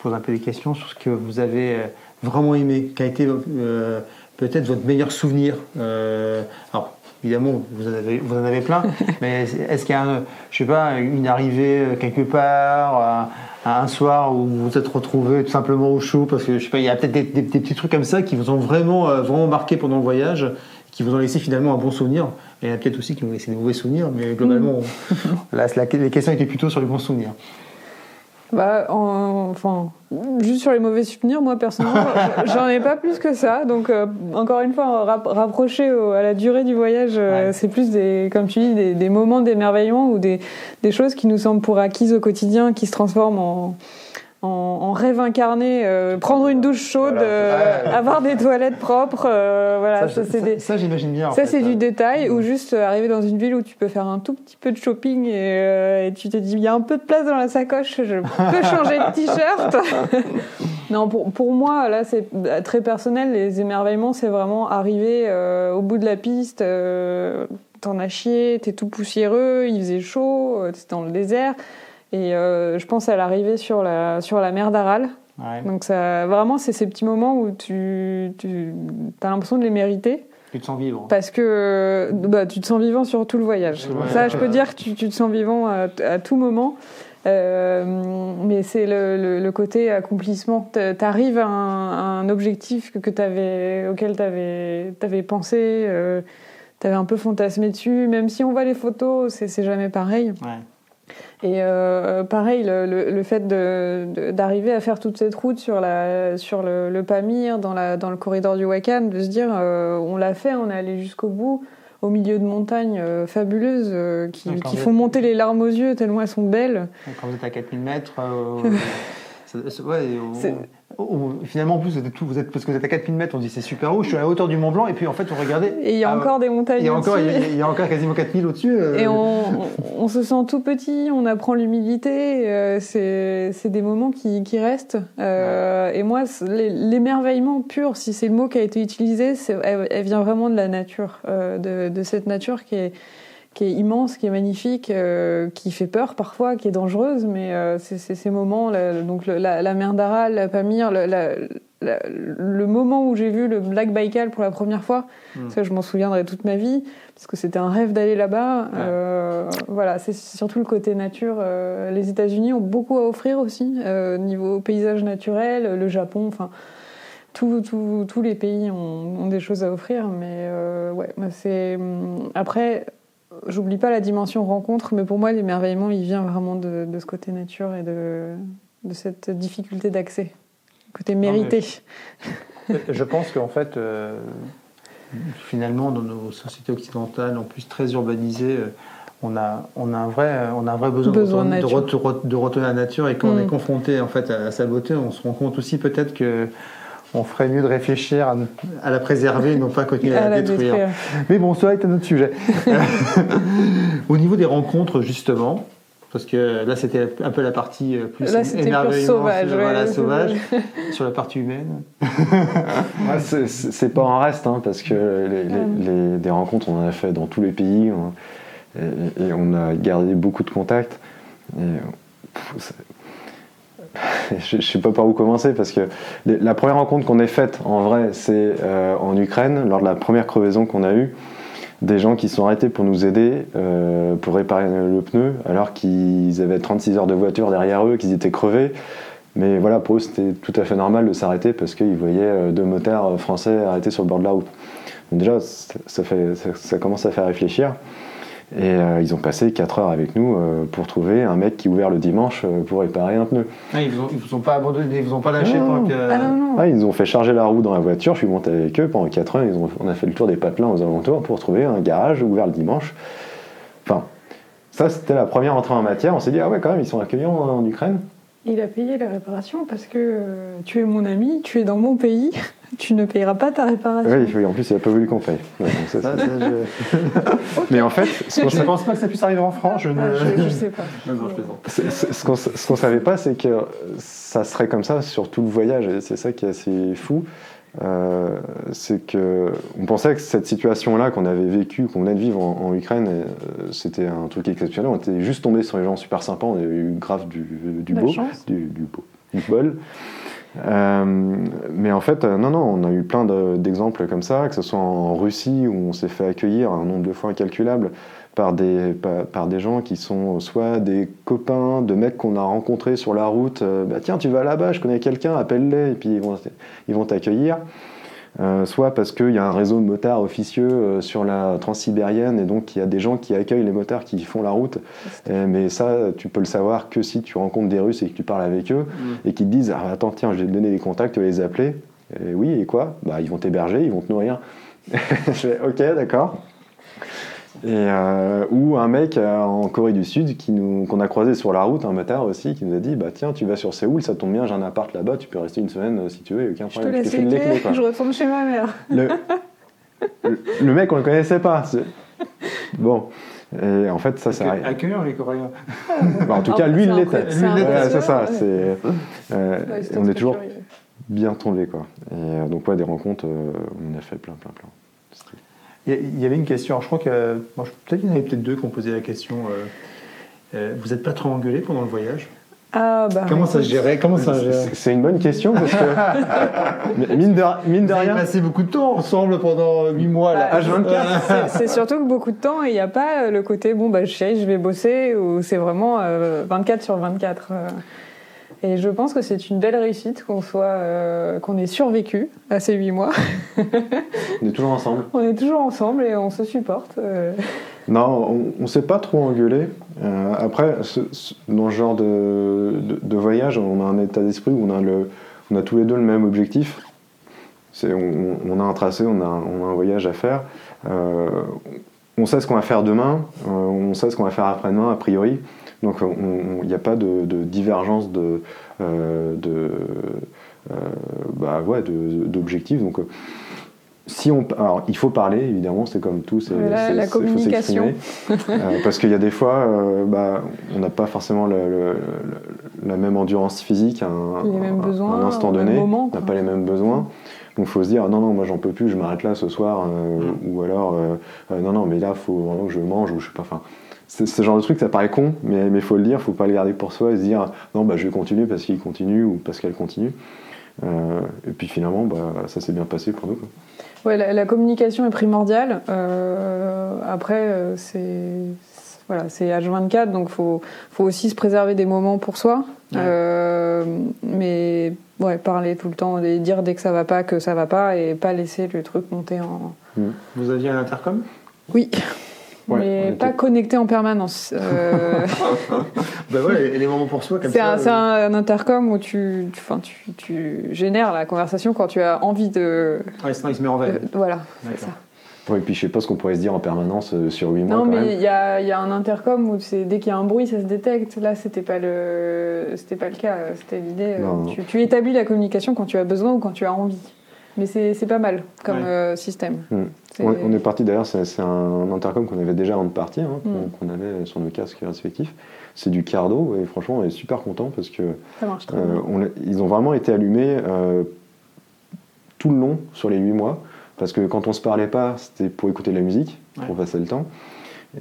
posent un peu des questions sur ce que vous avez euh, vraiment aimé, qu'a été euh, peut-être votre meilleur souvenir. alors évidemment, vous en avez, vous en avez plein, mais est-ce qu'il y a, je sais pas, une arrivée quelque part, un, soir où vous vous êtes retrouvé tout simplement au chaud, parce que je sais pas, il y a peut-être des, petits trucs comme ça qui vous ont vraiment, vraiment marqué pendant le voyage, qui vous ont laissé finalement un bon souvenir. Il y en a peut-être aussi qui ont laissé des mauvais souvenirs, mais globalement, mm. là, les questions étaient plutôt sur les bons souvenirs. Bah, enfin, juste sur les mauvais souvenirs, moi personnellement, j'en ai pas plus que ça. Donc, euh, encore une fois, rapproché à la durée du voyage, euh, c'est plus des, comme tu dis, des, des moments d'émerveillement ou des, des, choses qui nous semblent pour acquises au quotidien, qui se transforment en, en, rêve incarné, euh, prendre une douche chaude, euh, avoir des toilettes propres, euh, voilà. Ça, ça, j'imagine bien. Ça, c'est du détail, ou juste arriver dans une ville où tu peux faire un tout petit peu de shopping et, tu te dis, il y a un peu de place dans la sacoche, je peux changer de t-shirt. non, pour, pour moi, là, c'est très personnel. Les émerveillements, c'est vraiment arriver au bout de la piste. T'en as chié, t'es tout poussiéreux, il faisait chaud, t'es dans le désert. Et euh, je pense à l'arrivée sur la, sur la mer d'Aral. Donc ça, vraiment, c'est ces petits moments où tu, tu as l'impression de les mériter. Tu te sens vivant. Parce que bah, tu te sens vivant sur tout le voyage. Ça, je peux dire que tu, tu te sens vivant à, tout moment. Euh, mais c'est le, le, côté accomplissement. Tu arrives à, un, objectif que, que avais, auquel tu avais, avais, pensé, euh, tu avais un peu fantasmé dessus. Même si on voit les photos, c'est jamais pareil. Ouais. Et euh, pareil, le, le, fait d'arriver à faire toute cette route sur, la, sur le, le Pamir, dans, la, dans le corridor du Wakan, de se dire euh, on l'a fait, on est allé jusqu'au bout, au milieu de montagnes euh, fabuleuses qui, qui font monter les larmes aux yeux tellement elles sont belles. Quand vous êtes à 4000 mètres, ouais, finalement, en plus, vous êtes, vous êtes, parce que vous êtes à 4000 mètres, on dit c'est super haut, je suis à la hauteur du Mont Blanc, et puis en fait, on regardait. Et il y a ah, encore des montagnes. Il y a encore, il y a, encore quasiment 4000 au-dessus. Euh. Et on, on, se sent tout petit, on apprend l'humilité, euh, c'est des moments qui, qui restent. Euh, et moi, l'émerveillement pur, si c'est le mot qui a été utilisé, elle, elle, vient vraiment de la nature, de, de cette nature qui est qui est immense, qui est magnifique, euh, qui fait peur parfois, qui est dangereuse, mais euh, c'est ces moments, donc la, mer d'Aral, la Pamir, le moment où j'ai vu le Black Baikal pour la première fois, hmm. ça je m'en souviendrai toute ma vie, parce que c'était un rêve d'aller là-bas. Euh, voilà, c'est surtout le côté nature. les États-Unis ont beaucoup à offrir aussi, niveau paysage naturel, le Japon, enfin. tous les pays ont, ont, des choses à offrir, mais ouais, c'est hum, après j'oublie pas la dimension rencontre, mais pour moi, l'émerveillement, il vient vraiment de, ce côté nature et de, de cette difficulté d'accès, côté mérité. je pense qu'en fait, euh, finalement, dans nos sociétés occidentales, en plus très urbanisées, euh, on a, on a, un, vrai, on a un vrai besoin, de, retourner, de, à la nature et quand on est mm. confronté en fait, à, sa beauté, on se rend compte aussi peut-être que on ferait mieux de réfléchir à, la préserver, non pas continuer à, la, détruire. Mais bon, ça est un autre sujet. Au niveau des rencontres, justement, parce que là c'était un peu la partie euh, plus sauvage, sur, sauvage sur la partie humaine. c'est pas un reste, hein, parce que les, des rencontres on en a fait dans tous les pays et, on a gardé beaucoup de contacts. Et, je ne sais pas par où commencer parce que la première rencontre qu'on ait faite en vrai, c'est en Ukraine, lors de la première crevaison qu'on a eue des gens qui sont arrêtés pour nous aider euh, pour réparer le pneu alors qu'ils avaient 36 heures de voiture derrière eux, qu'ils étaient crevés. Mais voilà, pour eux, c'était tout à fait normal de s'arrêter parce qu'ils voyaient euh, deux motards français arrêtés sur le bord de la route. Donc déjà, ça commence à faire réfléchir. Et euh, ils ont passé 4 heures avec nous euh, pour trouver un mec qui ouvert le dimanche euh, pour réparer un pneu. Ah, ils ne vous, ont pas abandonné, ils vous ont pas lâché pendant que... ah, non, non. Ah, ils nous ont fait charger la roue dans la voiture, je suis monté avec eux pendant 4 heures, ils ont, on a fait le tour des patelins aux alentours pour trouver un garage ouvert le dimanche. Enfin, ça c'était la première entrée en matière, on s'est dit, ah ouais quand même, ils sont accueillants en Ukraine. Il a payé la réparation parce que euh, tu es mon ami, tu es dans mon pays, tu ne payeras pas ta réparation. Oui, en plus, il n'a pas voulu qu'on paye. Mais en fait, je ne pense pas que ça puisse arriver en France. Je ne ah, sais pas. ce qu'on ne savait pas, c'est que ça serait comme ça sur tout le voyage. Et c'est ça qui est assez fou. Euh, c'est que on pensait que cette situation-là qu'on avait vécue, qu'on venait de vivre en, Ukraine, euh, c'était un truc exceptionnel. On était juste tombé sur des gens super sympas, on a eu grave du, du beau, du, du, beau, du bol. Euh, mais en fait, non, non, on a eu plein d'exemples comme ça, que ce soit en Russie où on s'est fait accueillir un nombre de fois incalculable par des, par, des gens qui sont soit des copains de mecs qu'on a rencontrés sur la route. Euh, bah, tiens, tu vas là-bas, je connais quelqu'un, appelle-les, et puis ils vont, t'accueillir. Euh, soit parce qu'il y a un réseau de motards officieux euh, sur la transsibérienne et donc il y a des gens qui accueillent les motards qui font la route. mais ça, tu peux le savoir que si tu rencontres des Russes et que tu parles avec eux mm. et qu'ils te disent ah, Attends, tiens, je vais te donner des contacts, tu vas les appeler. Et oui, et quoi? Bah, Ils vont t'héberger, ils vont te nourrir. je fais Ok, d'accord. Et, euh, ou un mec euh, en Corée du Sud qui nous, qu'on a croisé sur la route, un motard aussi, qui nous a dit bah tiens tu vas sur Séoul, ça tombe bien, j'ai un appart là-bas, tu peux rester une semaine euh, si tu veux, aucun problème. Je te laisse les clés, je retourne chez ma mère. Le, le mec on le connaissait pas. Bon. Et en fait, ça, ça Accueillant les Coréens. Bah, en tout cas, lui, il l'était. C'est ça. C'est, on est toujours bien tombé, quoi. Et donc, ouais, des rencontres, on a fait plein, plein, plein. Il y avait une question, je crois que. peut-être qu'il y en avait peut-être deux qui ont posé la question. Euh, euh, vous n'êtes pas trop engueulé pendant le voyage? Ah, bah, Comment ça se gérait? Comment ça C'est une bonne question parce que mine de, mine de rien. passé beaucoup de temps ensemble pendant 8 mois là. H24. C'est surtout que beaucoup de temps et il n'y a pas le côté bon bah je vais bosser ou c'est vraiment 24 euh, sur 24. Et je pense que c'est une belle réussite qu'on soit, euh, qu'on ait survécu à ces huit mois. on est toujours ensemble. On est toujours ensemble et on se supporte. Euh. Non, on ne s'est pas trop engueulé. Euh, après, dans ce genre de, de, voyage, on a un état d'esprit où on a, le, on a tous les deux le même objectif. C'est, on, on, a un tracé, on a, on a un voyage à faire. on sait ce qu'on va faire demain, on sait ce qu'on va faire après-demain, a priori. Donc il n'y a pas de, divergence de, euh, de euh, bah ouais, d'objectifs. Donc si on, alors, il faut parler, évidemment, c'est comme tout, c'est la, la communication. euh, parce qu'il y a des fois, euh, bah, on n'a pas forcément le, la même endurance physique à un, besoins, instant donné, on n'a pas les mêmes besoins. Donc il faut se dire, non, non, moi j'en peux plus, je m'arrête là ce soir, mm. ou alors, non, non, mais là, il faut vraiment que je mange, ou je sais pas, enfin, ce genre de truc, ça paraît con, mais il faut le dire, faut pas le garder pour soi et se dire non, bah, je vais continuer parce qu'il continue ou parce qu'elle continue. Euh, et puis finalement, bah, ça s'est bien passé pour nous. Ouais, la, communication est primordiale. Euh, après, euh, c'est voilà, c'est H24, donc faut faut aussi se préserver des moments pour soi. mais ouais, parler tout le temps et dire dès que ça va pas que ça va pas et pas laisser le truc monter en. Mm. Vous aviez un intercom? Oui mais pas connecté en permanence. Euh... ben ouais, les moments pour soi comme c'est ça. C'est euh. un, intercom où tu, tu, tu, tu, génères la conversation quand tu as envie de. Ouais, sinon il se met en veille. Euh, voilà, c'est ça. et puis je sais pas ce qu'on pourrait se dire en permanence euh, sur 8 mois. Non, mais il y a, y a, un intercom où dès qu'il y a un bruit, ça se détecte. Là, c'était pas le, c'était pas le cas. C'était l'idée. Tu, tu, établis la communication quand tu as besoin ou quand tu as envie. Mais c'est pas mal comme système. Hmm. On, est parti d'ailleurs, c'est un intercom qu'on avait déjà avant de partir, hein, mm. qu'on avait sur nos casques respectifs. C'est du Cardo et franchement on est super content parce que euh, ils ont vraiment été allumés euh, tout le long sur les 8 mois parce que quand on se parlait pas, c'était pour écouter de la musique, pour passer le temps.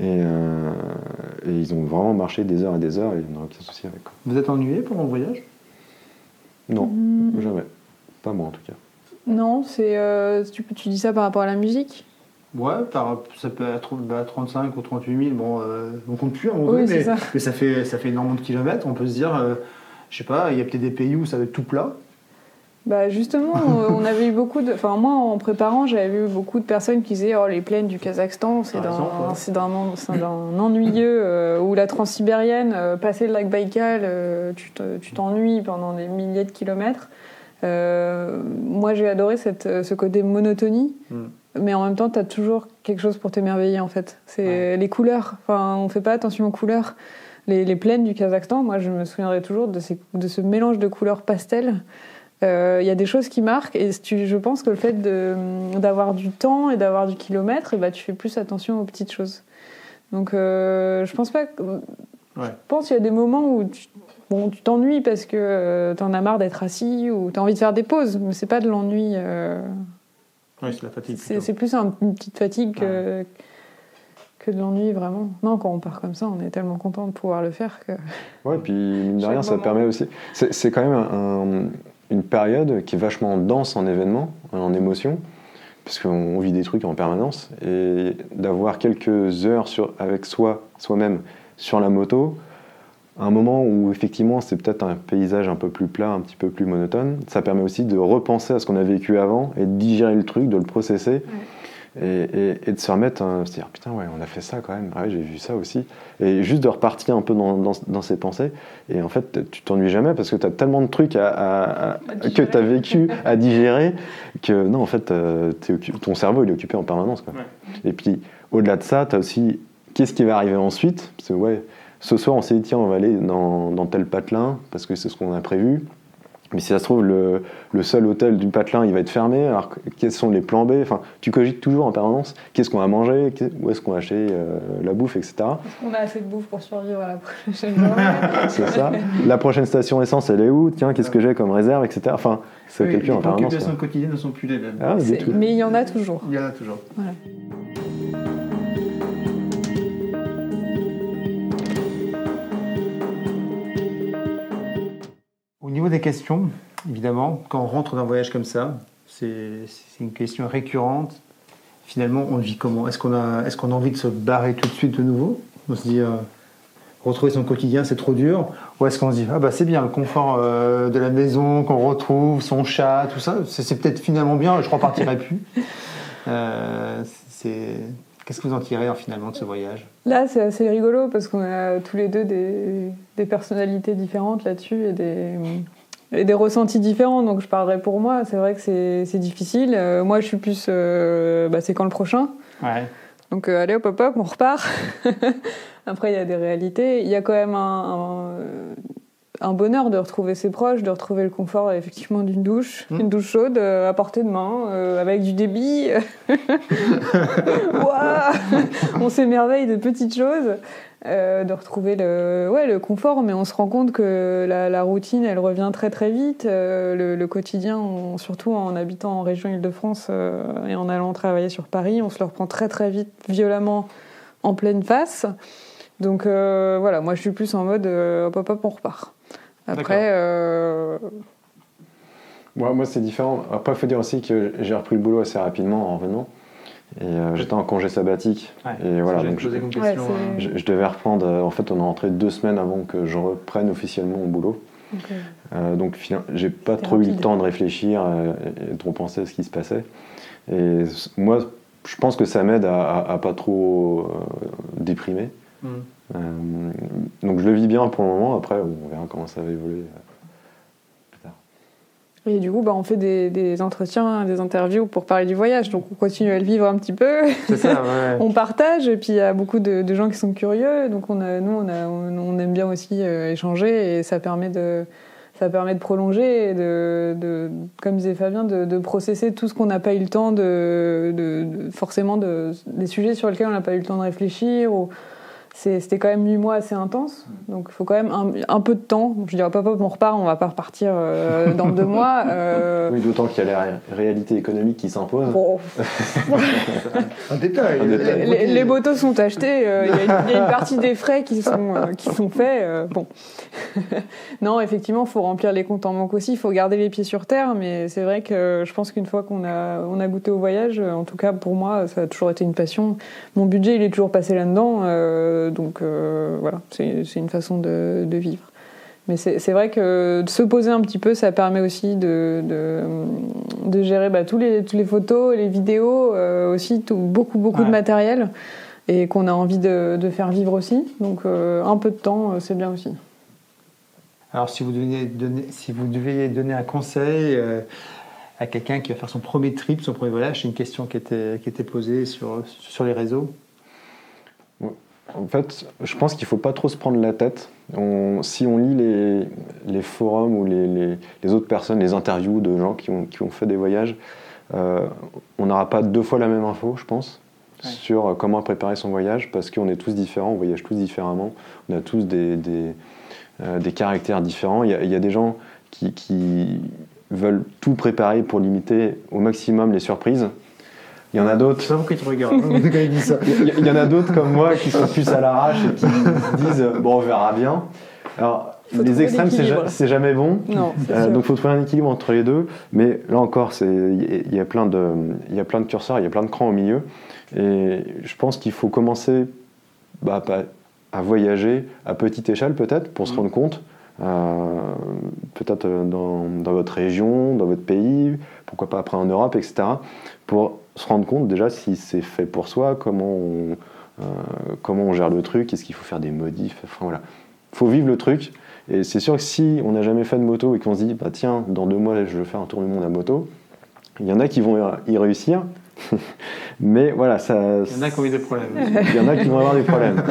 Euh, et, ils ont vraiment marché des heures et des heures et on n'a aucun souci avec. Vous êtes ennuyé pendant le voyage? Non, mmh. jamais. Pas moi en tout cas. Non, c'est tu, tu dis ça par rapport à la musique Ouais, ça peut être 35 bah, ou 38 000, bon, on compte plus, mais, ça. mais, ça. fait, ça fait énormément de kilomètres. On peut se dire, je sais pas, il y a peut-être des pays où ça va être tout plat. Bah justement, on avait eu beaucoup de. Enfin, moi, en préparant, j'avais vu beaucoup de personnes qui disaient Oh, les plaines du Kazakhstan, c'est d'un ennuyeux. Euh, ou la transsibérienne, euh, passer le lac Baïkal, euh, tu t'ennuies pendant des milliers de kilomètres. Moi, j'ai adoré cette, ce côté monotonie. Hmm. Mais en même temps, tu as toujours quelque chose pour t'émerveiller, en fait. C'est les couleurs. Enfin, on fait pas attention aux couleurs. Les, les, plaines du Kazakhstan, moi, je me souviendrai toujours de, ces, de ce mélange de couleurs pastel. Euh, il y a des choses qui marquent et je pense que le fait d'avoir du temps et d'avoir du kilomètre, et bah, tu fais plus attention aux petites choses. Donc euh, je pense pas que... Je pense qu'il y a des moments où tu bon, tu t'ennuies parce que euh, tu en as marre d'être assis ou tu as envie de faire des pauses, mais c'est pas de l'ennui. Oui, c'est la fatigue. C'est plus une petite fatigue que, que de l'ennui, vraiment. Non, quand on part comme ça, on est tellement content de pouvoir le faire que. Ouais, puis mine de rien, ça permet aussi. C'est quand même un une période qui est vachement dense en événements, en émotions, puisqu'on vit des trucs en permanence, et d'avoir quelques heures sur, avec soi, soi-même, sur la moto, un moment où effectivement c'est peut-être un paysage un peu plus plat, un petit peu plus monotone, ça permet aussi de repenser à ce qu'on a vécu avant et de digérer le truc, de le processer et, de se remettre, à se dire putain ouais on a fait ça quand même, ah ouais, j'ai vu ça aussi, et juste de repartir un peu dans, dans, ses pensées, et en fait tu t'ennuies jamais parce que tu as tellement de trucs à, que tu as vécu à digérer que non en fait euh, ton cerveau il est occupé en permanence. Quoi. Et puis au-delà de ça, tu as aussi qu'est-ce qui va arriver ensuite, parce que ouais, ce soir on s'est dit tiens on va aller dans, dans tel patelin parce que c'est ce qu'on a prévu, mais si ça se trouve, le, seul hôtel du patelin, il va être fermé. Alors, quels sont les plans B? Enfin, tu cogites toujours en permanence. Qu'est-ce qu'on va manger? Où est-ce qu'on va acheter euh, la bouffe, etc. Est-ce qu'on a assez de bouffe pour survivre à la prochaine journée? C'est ça. La prochaine station essence, elle est où? Tiens, qu'est-ce que j'ai comme réserve, etc. Enfin, c'est oui, en permanence. Les occupations quotidiennes ne sont plus les mêmes. Ah, mais il y en a toujours. Il y en a toujours. Voilà. Au niveau des questions, évidemment, quand on rentre dans un voyage comme ça, c'est une question récurrente. Finalement, on vit comment? Est-ce qu'on a, est a envie de se barrer tout de suite de nouveau? On se dit, euh, retrouver son quotidien, c'est trop dur Ou est-ce qu'on se dit, ah bah c'est bien, le confort euh, de la maison qu'on retrouve, son chat, tout ça, c'est peut-être finalement bien, je repartirai plus. Euh, c'est Qu'est-ce que vous en tirez finalement de ce voyage? Là, c'est assez rigolo parce qu'on a tous les deux des, personnalités différentes là-dessus et des, des ressentis différents. Donc je parlerai pour moi. C'est vrai que c'est difficile. Euh, moi, je suis plus. Euh, bah, c'est quand le prochain ouais. Donc euh, allez hop hop hop, on repart. Après, il y a des réalités. Il y a quand même un un bonheur de retrouver ses proches, de retrouver le confort effectivement d'une douche, mmh. une douche chaude euh, à portée de main, euh, avec du débit. on s'émerveille de petites choses, euh, de retrouver le, ouais, le confort, mais on se rend compte que la, routine, elle revient très très vite. Le, quotidien, surtout en habitant en région Île-de-France et en allant travailler sur Paris, on se le reprend très très vite, violemment, en pleine face. Donc voilà, moi je suis plus en mode hop hop hop, on repart. Après. Euh... Moi, moi c'est différent. Après, il faut dire aussi que j'ai repris le boulot assez rapidement en revenant. Et euh, j'étais en congé sabbatique. et voilà, donc je, je, devais reprendre. Euh, en fait, on est rentré deux semaines avant que je reprenne officiellement mon boulot. Euh, donc, j'ai pas trop eu le temps de réfléchir et, de repenser à ce qui se passait. Et moi, je pense que ça m'aide à, à, pas trop déprimer. Hmm. Euh, donc je le vis bien pour le moment, après on verra comment ça va évoluer euh, plus tard. Et du coup, bah, on fait des, entretiens, des interviews pour parler du voyage, donc on continue à le vivre un petit peu. Ça, on partage, et puis il y a beaucoup de, gens qui sont curieux, donc on a, nous on, a, on, aime bien aussi euh, échanger, et ça permet de, ça permet de prolonger et de, comme disait Fabien, de, processer tout ce qu'on n'a pas eu le temps de, forcément de, des sujets sur lesquels on n'a pas eu le temps de réfléchir ou c'était quand même huit mois assez intense, donc il faut quand même un, peu de temps. Je dirais pas, pas, on repart, on va pas repartir euh, dans deux mois. Euh. Oui, d'autant qu'il y a la réalité économique qui s'impose. un détail. Les, les, motos sont achetées, euh, il y, a une partie des frais qui sont, qui sont faits. bon. non, effectivement, il faut remplir les comptes en banque aussi, il faut garder les pieds sur terre, mais c'est vrai que je pense qu'une fois qu'on a, on a goûté au voyage, en tout cas pour moi, ça a toujours été une passion. Mon budget, il est toujours passé là-dedans, euh, donc euh, voilà, c'est, une façon de, vivre. Mais c'est, vrai que de se poser un petit peu, ça permet aussi de, de, gérer bah, tous les, toutes les photos, les vidéos, euh, aussi tout, beaucoup, beaucoup de matériel et qu'on a envie de, faire vivre aussi. Donc un peu de temps, c'est bien aussi. Alors, si vous deviez donner, si vous deviez donner un conseil euh, à quelqu'un qui va faire son premier trip, son premier voyage, c'est une question qui était, qui était posée sur, sur les réseaux. En fait, je pense qu'il ne faut pas trop se prendre la tête. si on lit les, les forums ou les, les, autres personnes, les interviews de gens qui ont, qui ont fait des voyages, euh, on n'aura pas deux fois la même info, je pense, sur comment préparer son voyage, parce qu'on est tous différents, on voyage tous différemment, on a tous des, des euh, des caractères différents. Il y, a, des gens qui, veulent tout préparer pour limiter au maximum les surprises. Il y en a d'autres. tu regardes. Hein, il y en a d'autres comme moi qui sont plus à l'arrache et qui disent bon, on verra bien. Alors, les extrêmes, c'est jamais bon. Euh, donc, il faut trouver un équilibre entre les deux. Mais là encore, il y, a plein de, il y a plein de curseurs, il y a plein de crans au milieu. Et je pense qu'il faut commencer bah, à voyager à petite échelle peut-être pour se mm. rendre compte, euh, peut-être euh, dans, dans, votre région, dans votre pays, pourquoi pas après en Europe, etc. Pour se rendre compte déjà si c'est fait pour soi, comment on, euh, comment on gère le truc, est-ce qu'il faut faire des modifs, enfin voilà. faut vivre le truc. Et c'est sûr que si on n'a jamais fait de moto et qu'on se dit, bah tiens, dans deux mois, je vais faire un tour du monde à moto, il y en a qui vont y réussir, mais voilà, ça. Il y en a qui ont eu des problèmes. Il y en a qui vont avoir des problèmes.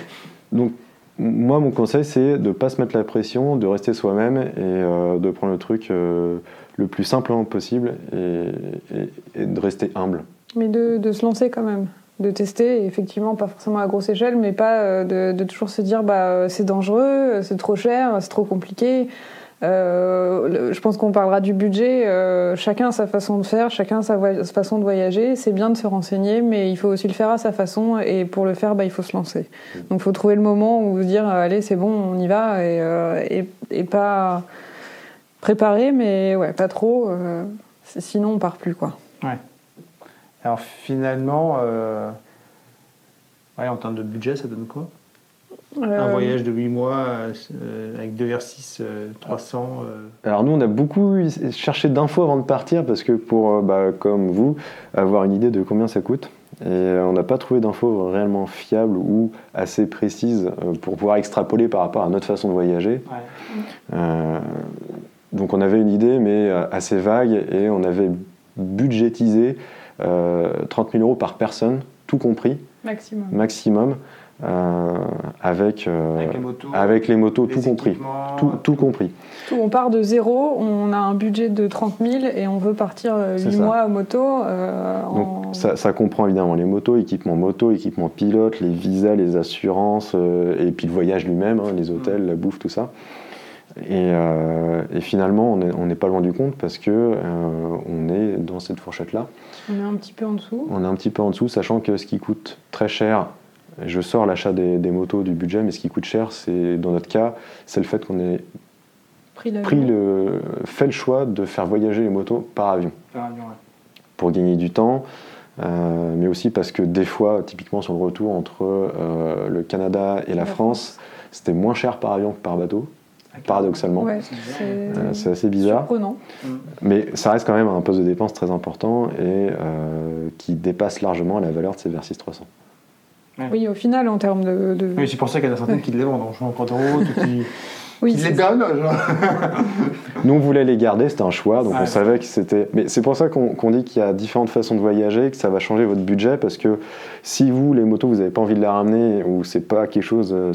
Donc, moi, mon conseil, c'est de ne pas se mettre la pression, de rester soi-même et euh, de prendre le truc euh, le plus simplement possible et, de rester humble. Mais de, se lancer quand même, de tester, effectivement, pas forcément à grosse échelle, mais pas euh, de, toujours se dire bah, c'est dangereux, c'est trop cher, c'est trop compliqué. Euh, je pense qu'on parlera du budget. Euh, chacun a sa façon de faire, chacun a sa, façon de voyager. C'est bien de se renseigner, mais il faut aussi le faire à sa façon. Et pour le faire, bah, il faut se lancer. Donc il faut trouver le moment où se dire allez, c'est bon, on y va. Et, euh, et, pas préparer, mais ouais, pas trop. sinon, on part plus. Quoi. Ouais. Alors finalement, ouais, en termes de budget, ça donne quoi? Un euh, voyage de 8 mois euh, avec 2,6 300. Euh. Alors nous, on a beaucoup cherché d'infos avant de partir parce que pour, bah, comme vous, avoir une idée de combien ça coûte. Et on n'a pas trouvé d'infos réellement fiables ou assez précises pour pouvoir extrapoler par rapport à notre façon de voyager. donc on avait une idée, mais assez vague, et on avait budgétisé 30 000 euros par personne, tout compris. Maximum. Maximum. Euh, avec, euh, avec, les motos, tout compris. Tout, tout, compris. on part de zéro, on a un budget de 30 000 et on veut partir 8 euh, mois à moto. Donc, ça, ça, comprend évidemment les motos, équipement moto, équipement pilote, les visas, les assurances, et puis le voyage lui-même, hein, les hôtels, mm. la bouffe, tout ça. Et, et finalement, on n'est pas loin du compte parce que on est dans cette fourchette-là. On est un petit peu en dessous. On est un petit peu en dessous, sachant que ce qui coûte très cher je sors l'achat des, motos du budget, mais ce qui coûte cher, c'est dans notre cas, c'est le fait qu'on ait pris, le, fait le choix de faire voyager les motos par avion. Pour gagner du temps, euh, mais aussi parce que des fois, typiquement sur le retour entre euh, le Canada et la, France, c'était moins cher par avion que par bateau paradoxalement. Euh, c'est assez bizarre. Surprenant. Mais ça reste quand même un poste de dépense très important et qui dépasse largement la valeur de ces Versys 300. Oui, au final, en termes de. Oui, c'est pour ça qu'il y en a certaines qui les vendent en changeant de route, qui, oui, qui les donnent. Nous, on voulait les garder, c'était un choix, donc on savait que c'était. Mais c'est pour ça qu'on dit qu'il y a différentes façons de voyager, que ça va changer votre budget, parce que si vous, les motos, vous n'avez pas envie de les ramener, ou c'est pas quelque chose euh,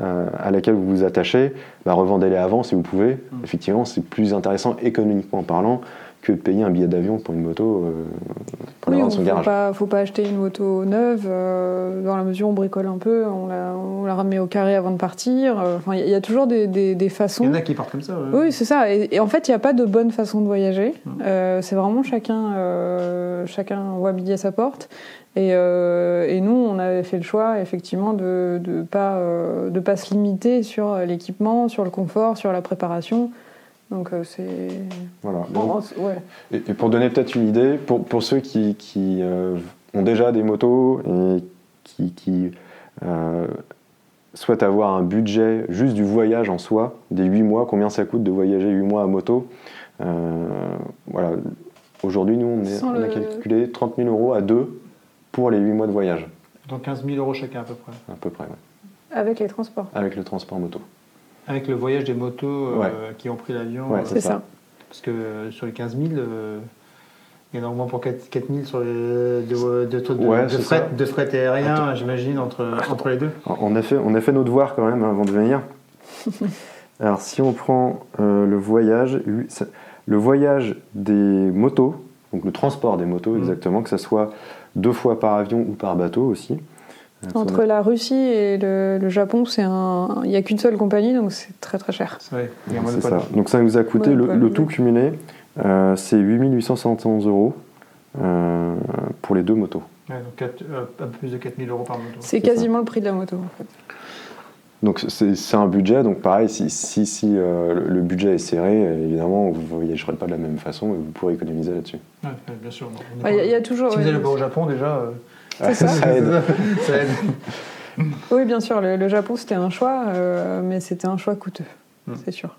euh, à laquelle vous vous attachez, bah, revendez-les avant si vous pouvez. Mm. Effectivement, c'est plus intéressant économiquement parlant que de payer un billet d'avion pour une moto euh, pour oui, dans son garage. Pas, faut pas acheter une moto neuve. Euh, dans la mesure où on bricole un peu, on la, on la remet au carré avant de partir. Euh, enfin, il y, a toujours des, des, façons. Il y en a qui partent comme ça. Oui, c'est ça. Et, en fait, il n'y a pas de bonne façon de voyager. c'est vraiment chacun, chacun voit midi à sa porte. Et, et, nous, on avait fait le choix, effectivement, de ne pas, de pas se limiter sur l'équipement, sur le confort, sur la préparation. Donc euh, c'est. Voilà. et, pour donner peut-être une idée, pour, pour ceux qui, qui euh, ont déjà des motos et qui, qui euh, souhaitent avoir un budget juste du voyage en soi, des 8 mois, combien ça coûte de voyager 8 mois à moto Voilà. Aujourd'hui, nous, on, a calculé 30 000 euros à deux pour les 8 mois de voyage. Donc 15 000 euros chacun à peu près À peu près, oui. Avec les transports Avec le transport moto. Avec le voyage des motos euh, qui ont pris l'avion. Ouais, c'est ça. Parce que euh, sur les 15 000, euh, il y en a au moins pour 4, 000 sur les, de, de, de, fret, de, fret, aérien, j'imagine, entre, entre les deux. On a, fait, on a fait nos devoirs quand même avant de venir. Alors si on prend le voyage, le voyage des motos, donc le transport des motos mmh. exactement, que ce soit deux fois par avion ou par bateau aussi, entre la Russie et le, Japon, c'est un, il n'y a qu'une seule compagnie, donc c'est très très cher. C'est ça. Donc ça nous a coûté le, tout cumulé, euh, c'est 8871 euros euh, pour les deux motos. donc euh, un peu plus de 4000 euros par moto. C'est quasiment le prix de la moto en fait. Donc c'est un budget, donc pareil, si, si, si le budget est serré, évidemment, vous ne voyagerez pas de la même façon et vous pourrez économiser là-dessus. bien sûr. Il y, a toujours. Si vous allez pas au Japon déjà. Ça. ça, aide. Oui, bien sûr, le, Japon c'était un choix, euh, mais c'était un choix coûteux, hmm. c'est sûr.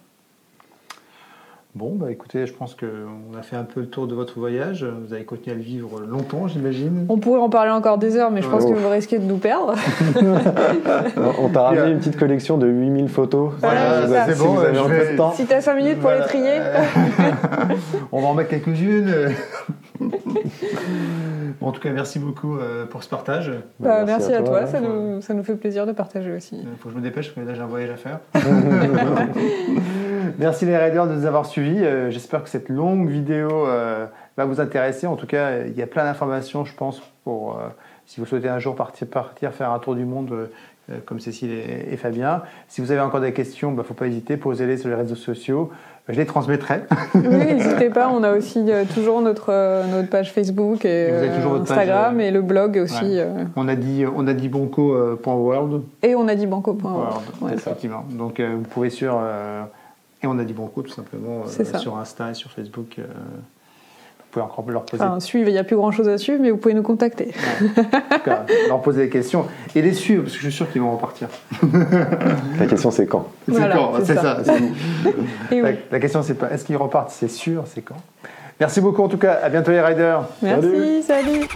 Bon, bah écoutez, je pense qu'on a fait un peu le tour de votre voyage. Vous avez continué à le vivre longtemps, j'imagine. On pourrait en parler encore des heures, mais je pense que vous risquez de nous perdre. on t'a ramené une petite collection de 8000 photos. Voilà, c'est bon, si, vous avez temps. si tu as 5 minutes pour les trier. on va en mettre quelques-unes. en tout cas, merci beaucoup euh, pour ce partage. Bah, merci, à, toi, Ça, nous, ça, nous, fait plaisir de partager aussi. Il faut que je me dépêche parce que là j'ai un voyage à faire. merci les raiders de nous avoir suivis. Euh, j'espère que cette longue vidéo euh, va vous intéresser. En tout cas, il y a plein d'informations, je pense, pour si vous souhaitez un jour partir, partir faire un tour du monde comme Cécile et, Fabien. Si vous avez encore des questions, il ne bah, faut pas hésiter, posez-les sur les réseaux sociaux je les transmettrai. oui, n'hésitez pas. On a aussi euh, toujours notre, euh, notre page Facebook et, euh, Instagram et le blog aussi. On a dit on a dit banco.world. Et on a dit banco.world. Ouais, effectivement. Donc vous pouvez sur et on a dit banco tout simplement sur Insta et sur Facebook pouvez encore leur poser. Enfin, suivre, il n'y a plus grand chose à suivre, mais vous pouvez nous contacter. En tout cas, leur poser des questions et les suivre, parce que je suis sûr qu'ils vont repartir. La question, c'est quand? C'est quand, c'est ça. la, la, question, c'est pas est-ce qu'ils repartent, c'est sûr, c'est quand? Merci beaucoup en tout cas, à bientôt les riders. Merci, salut.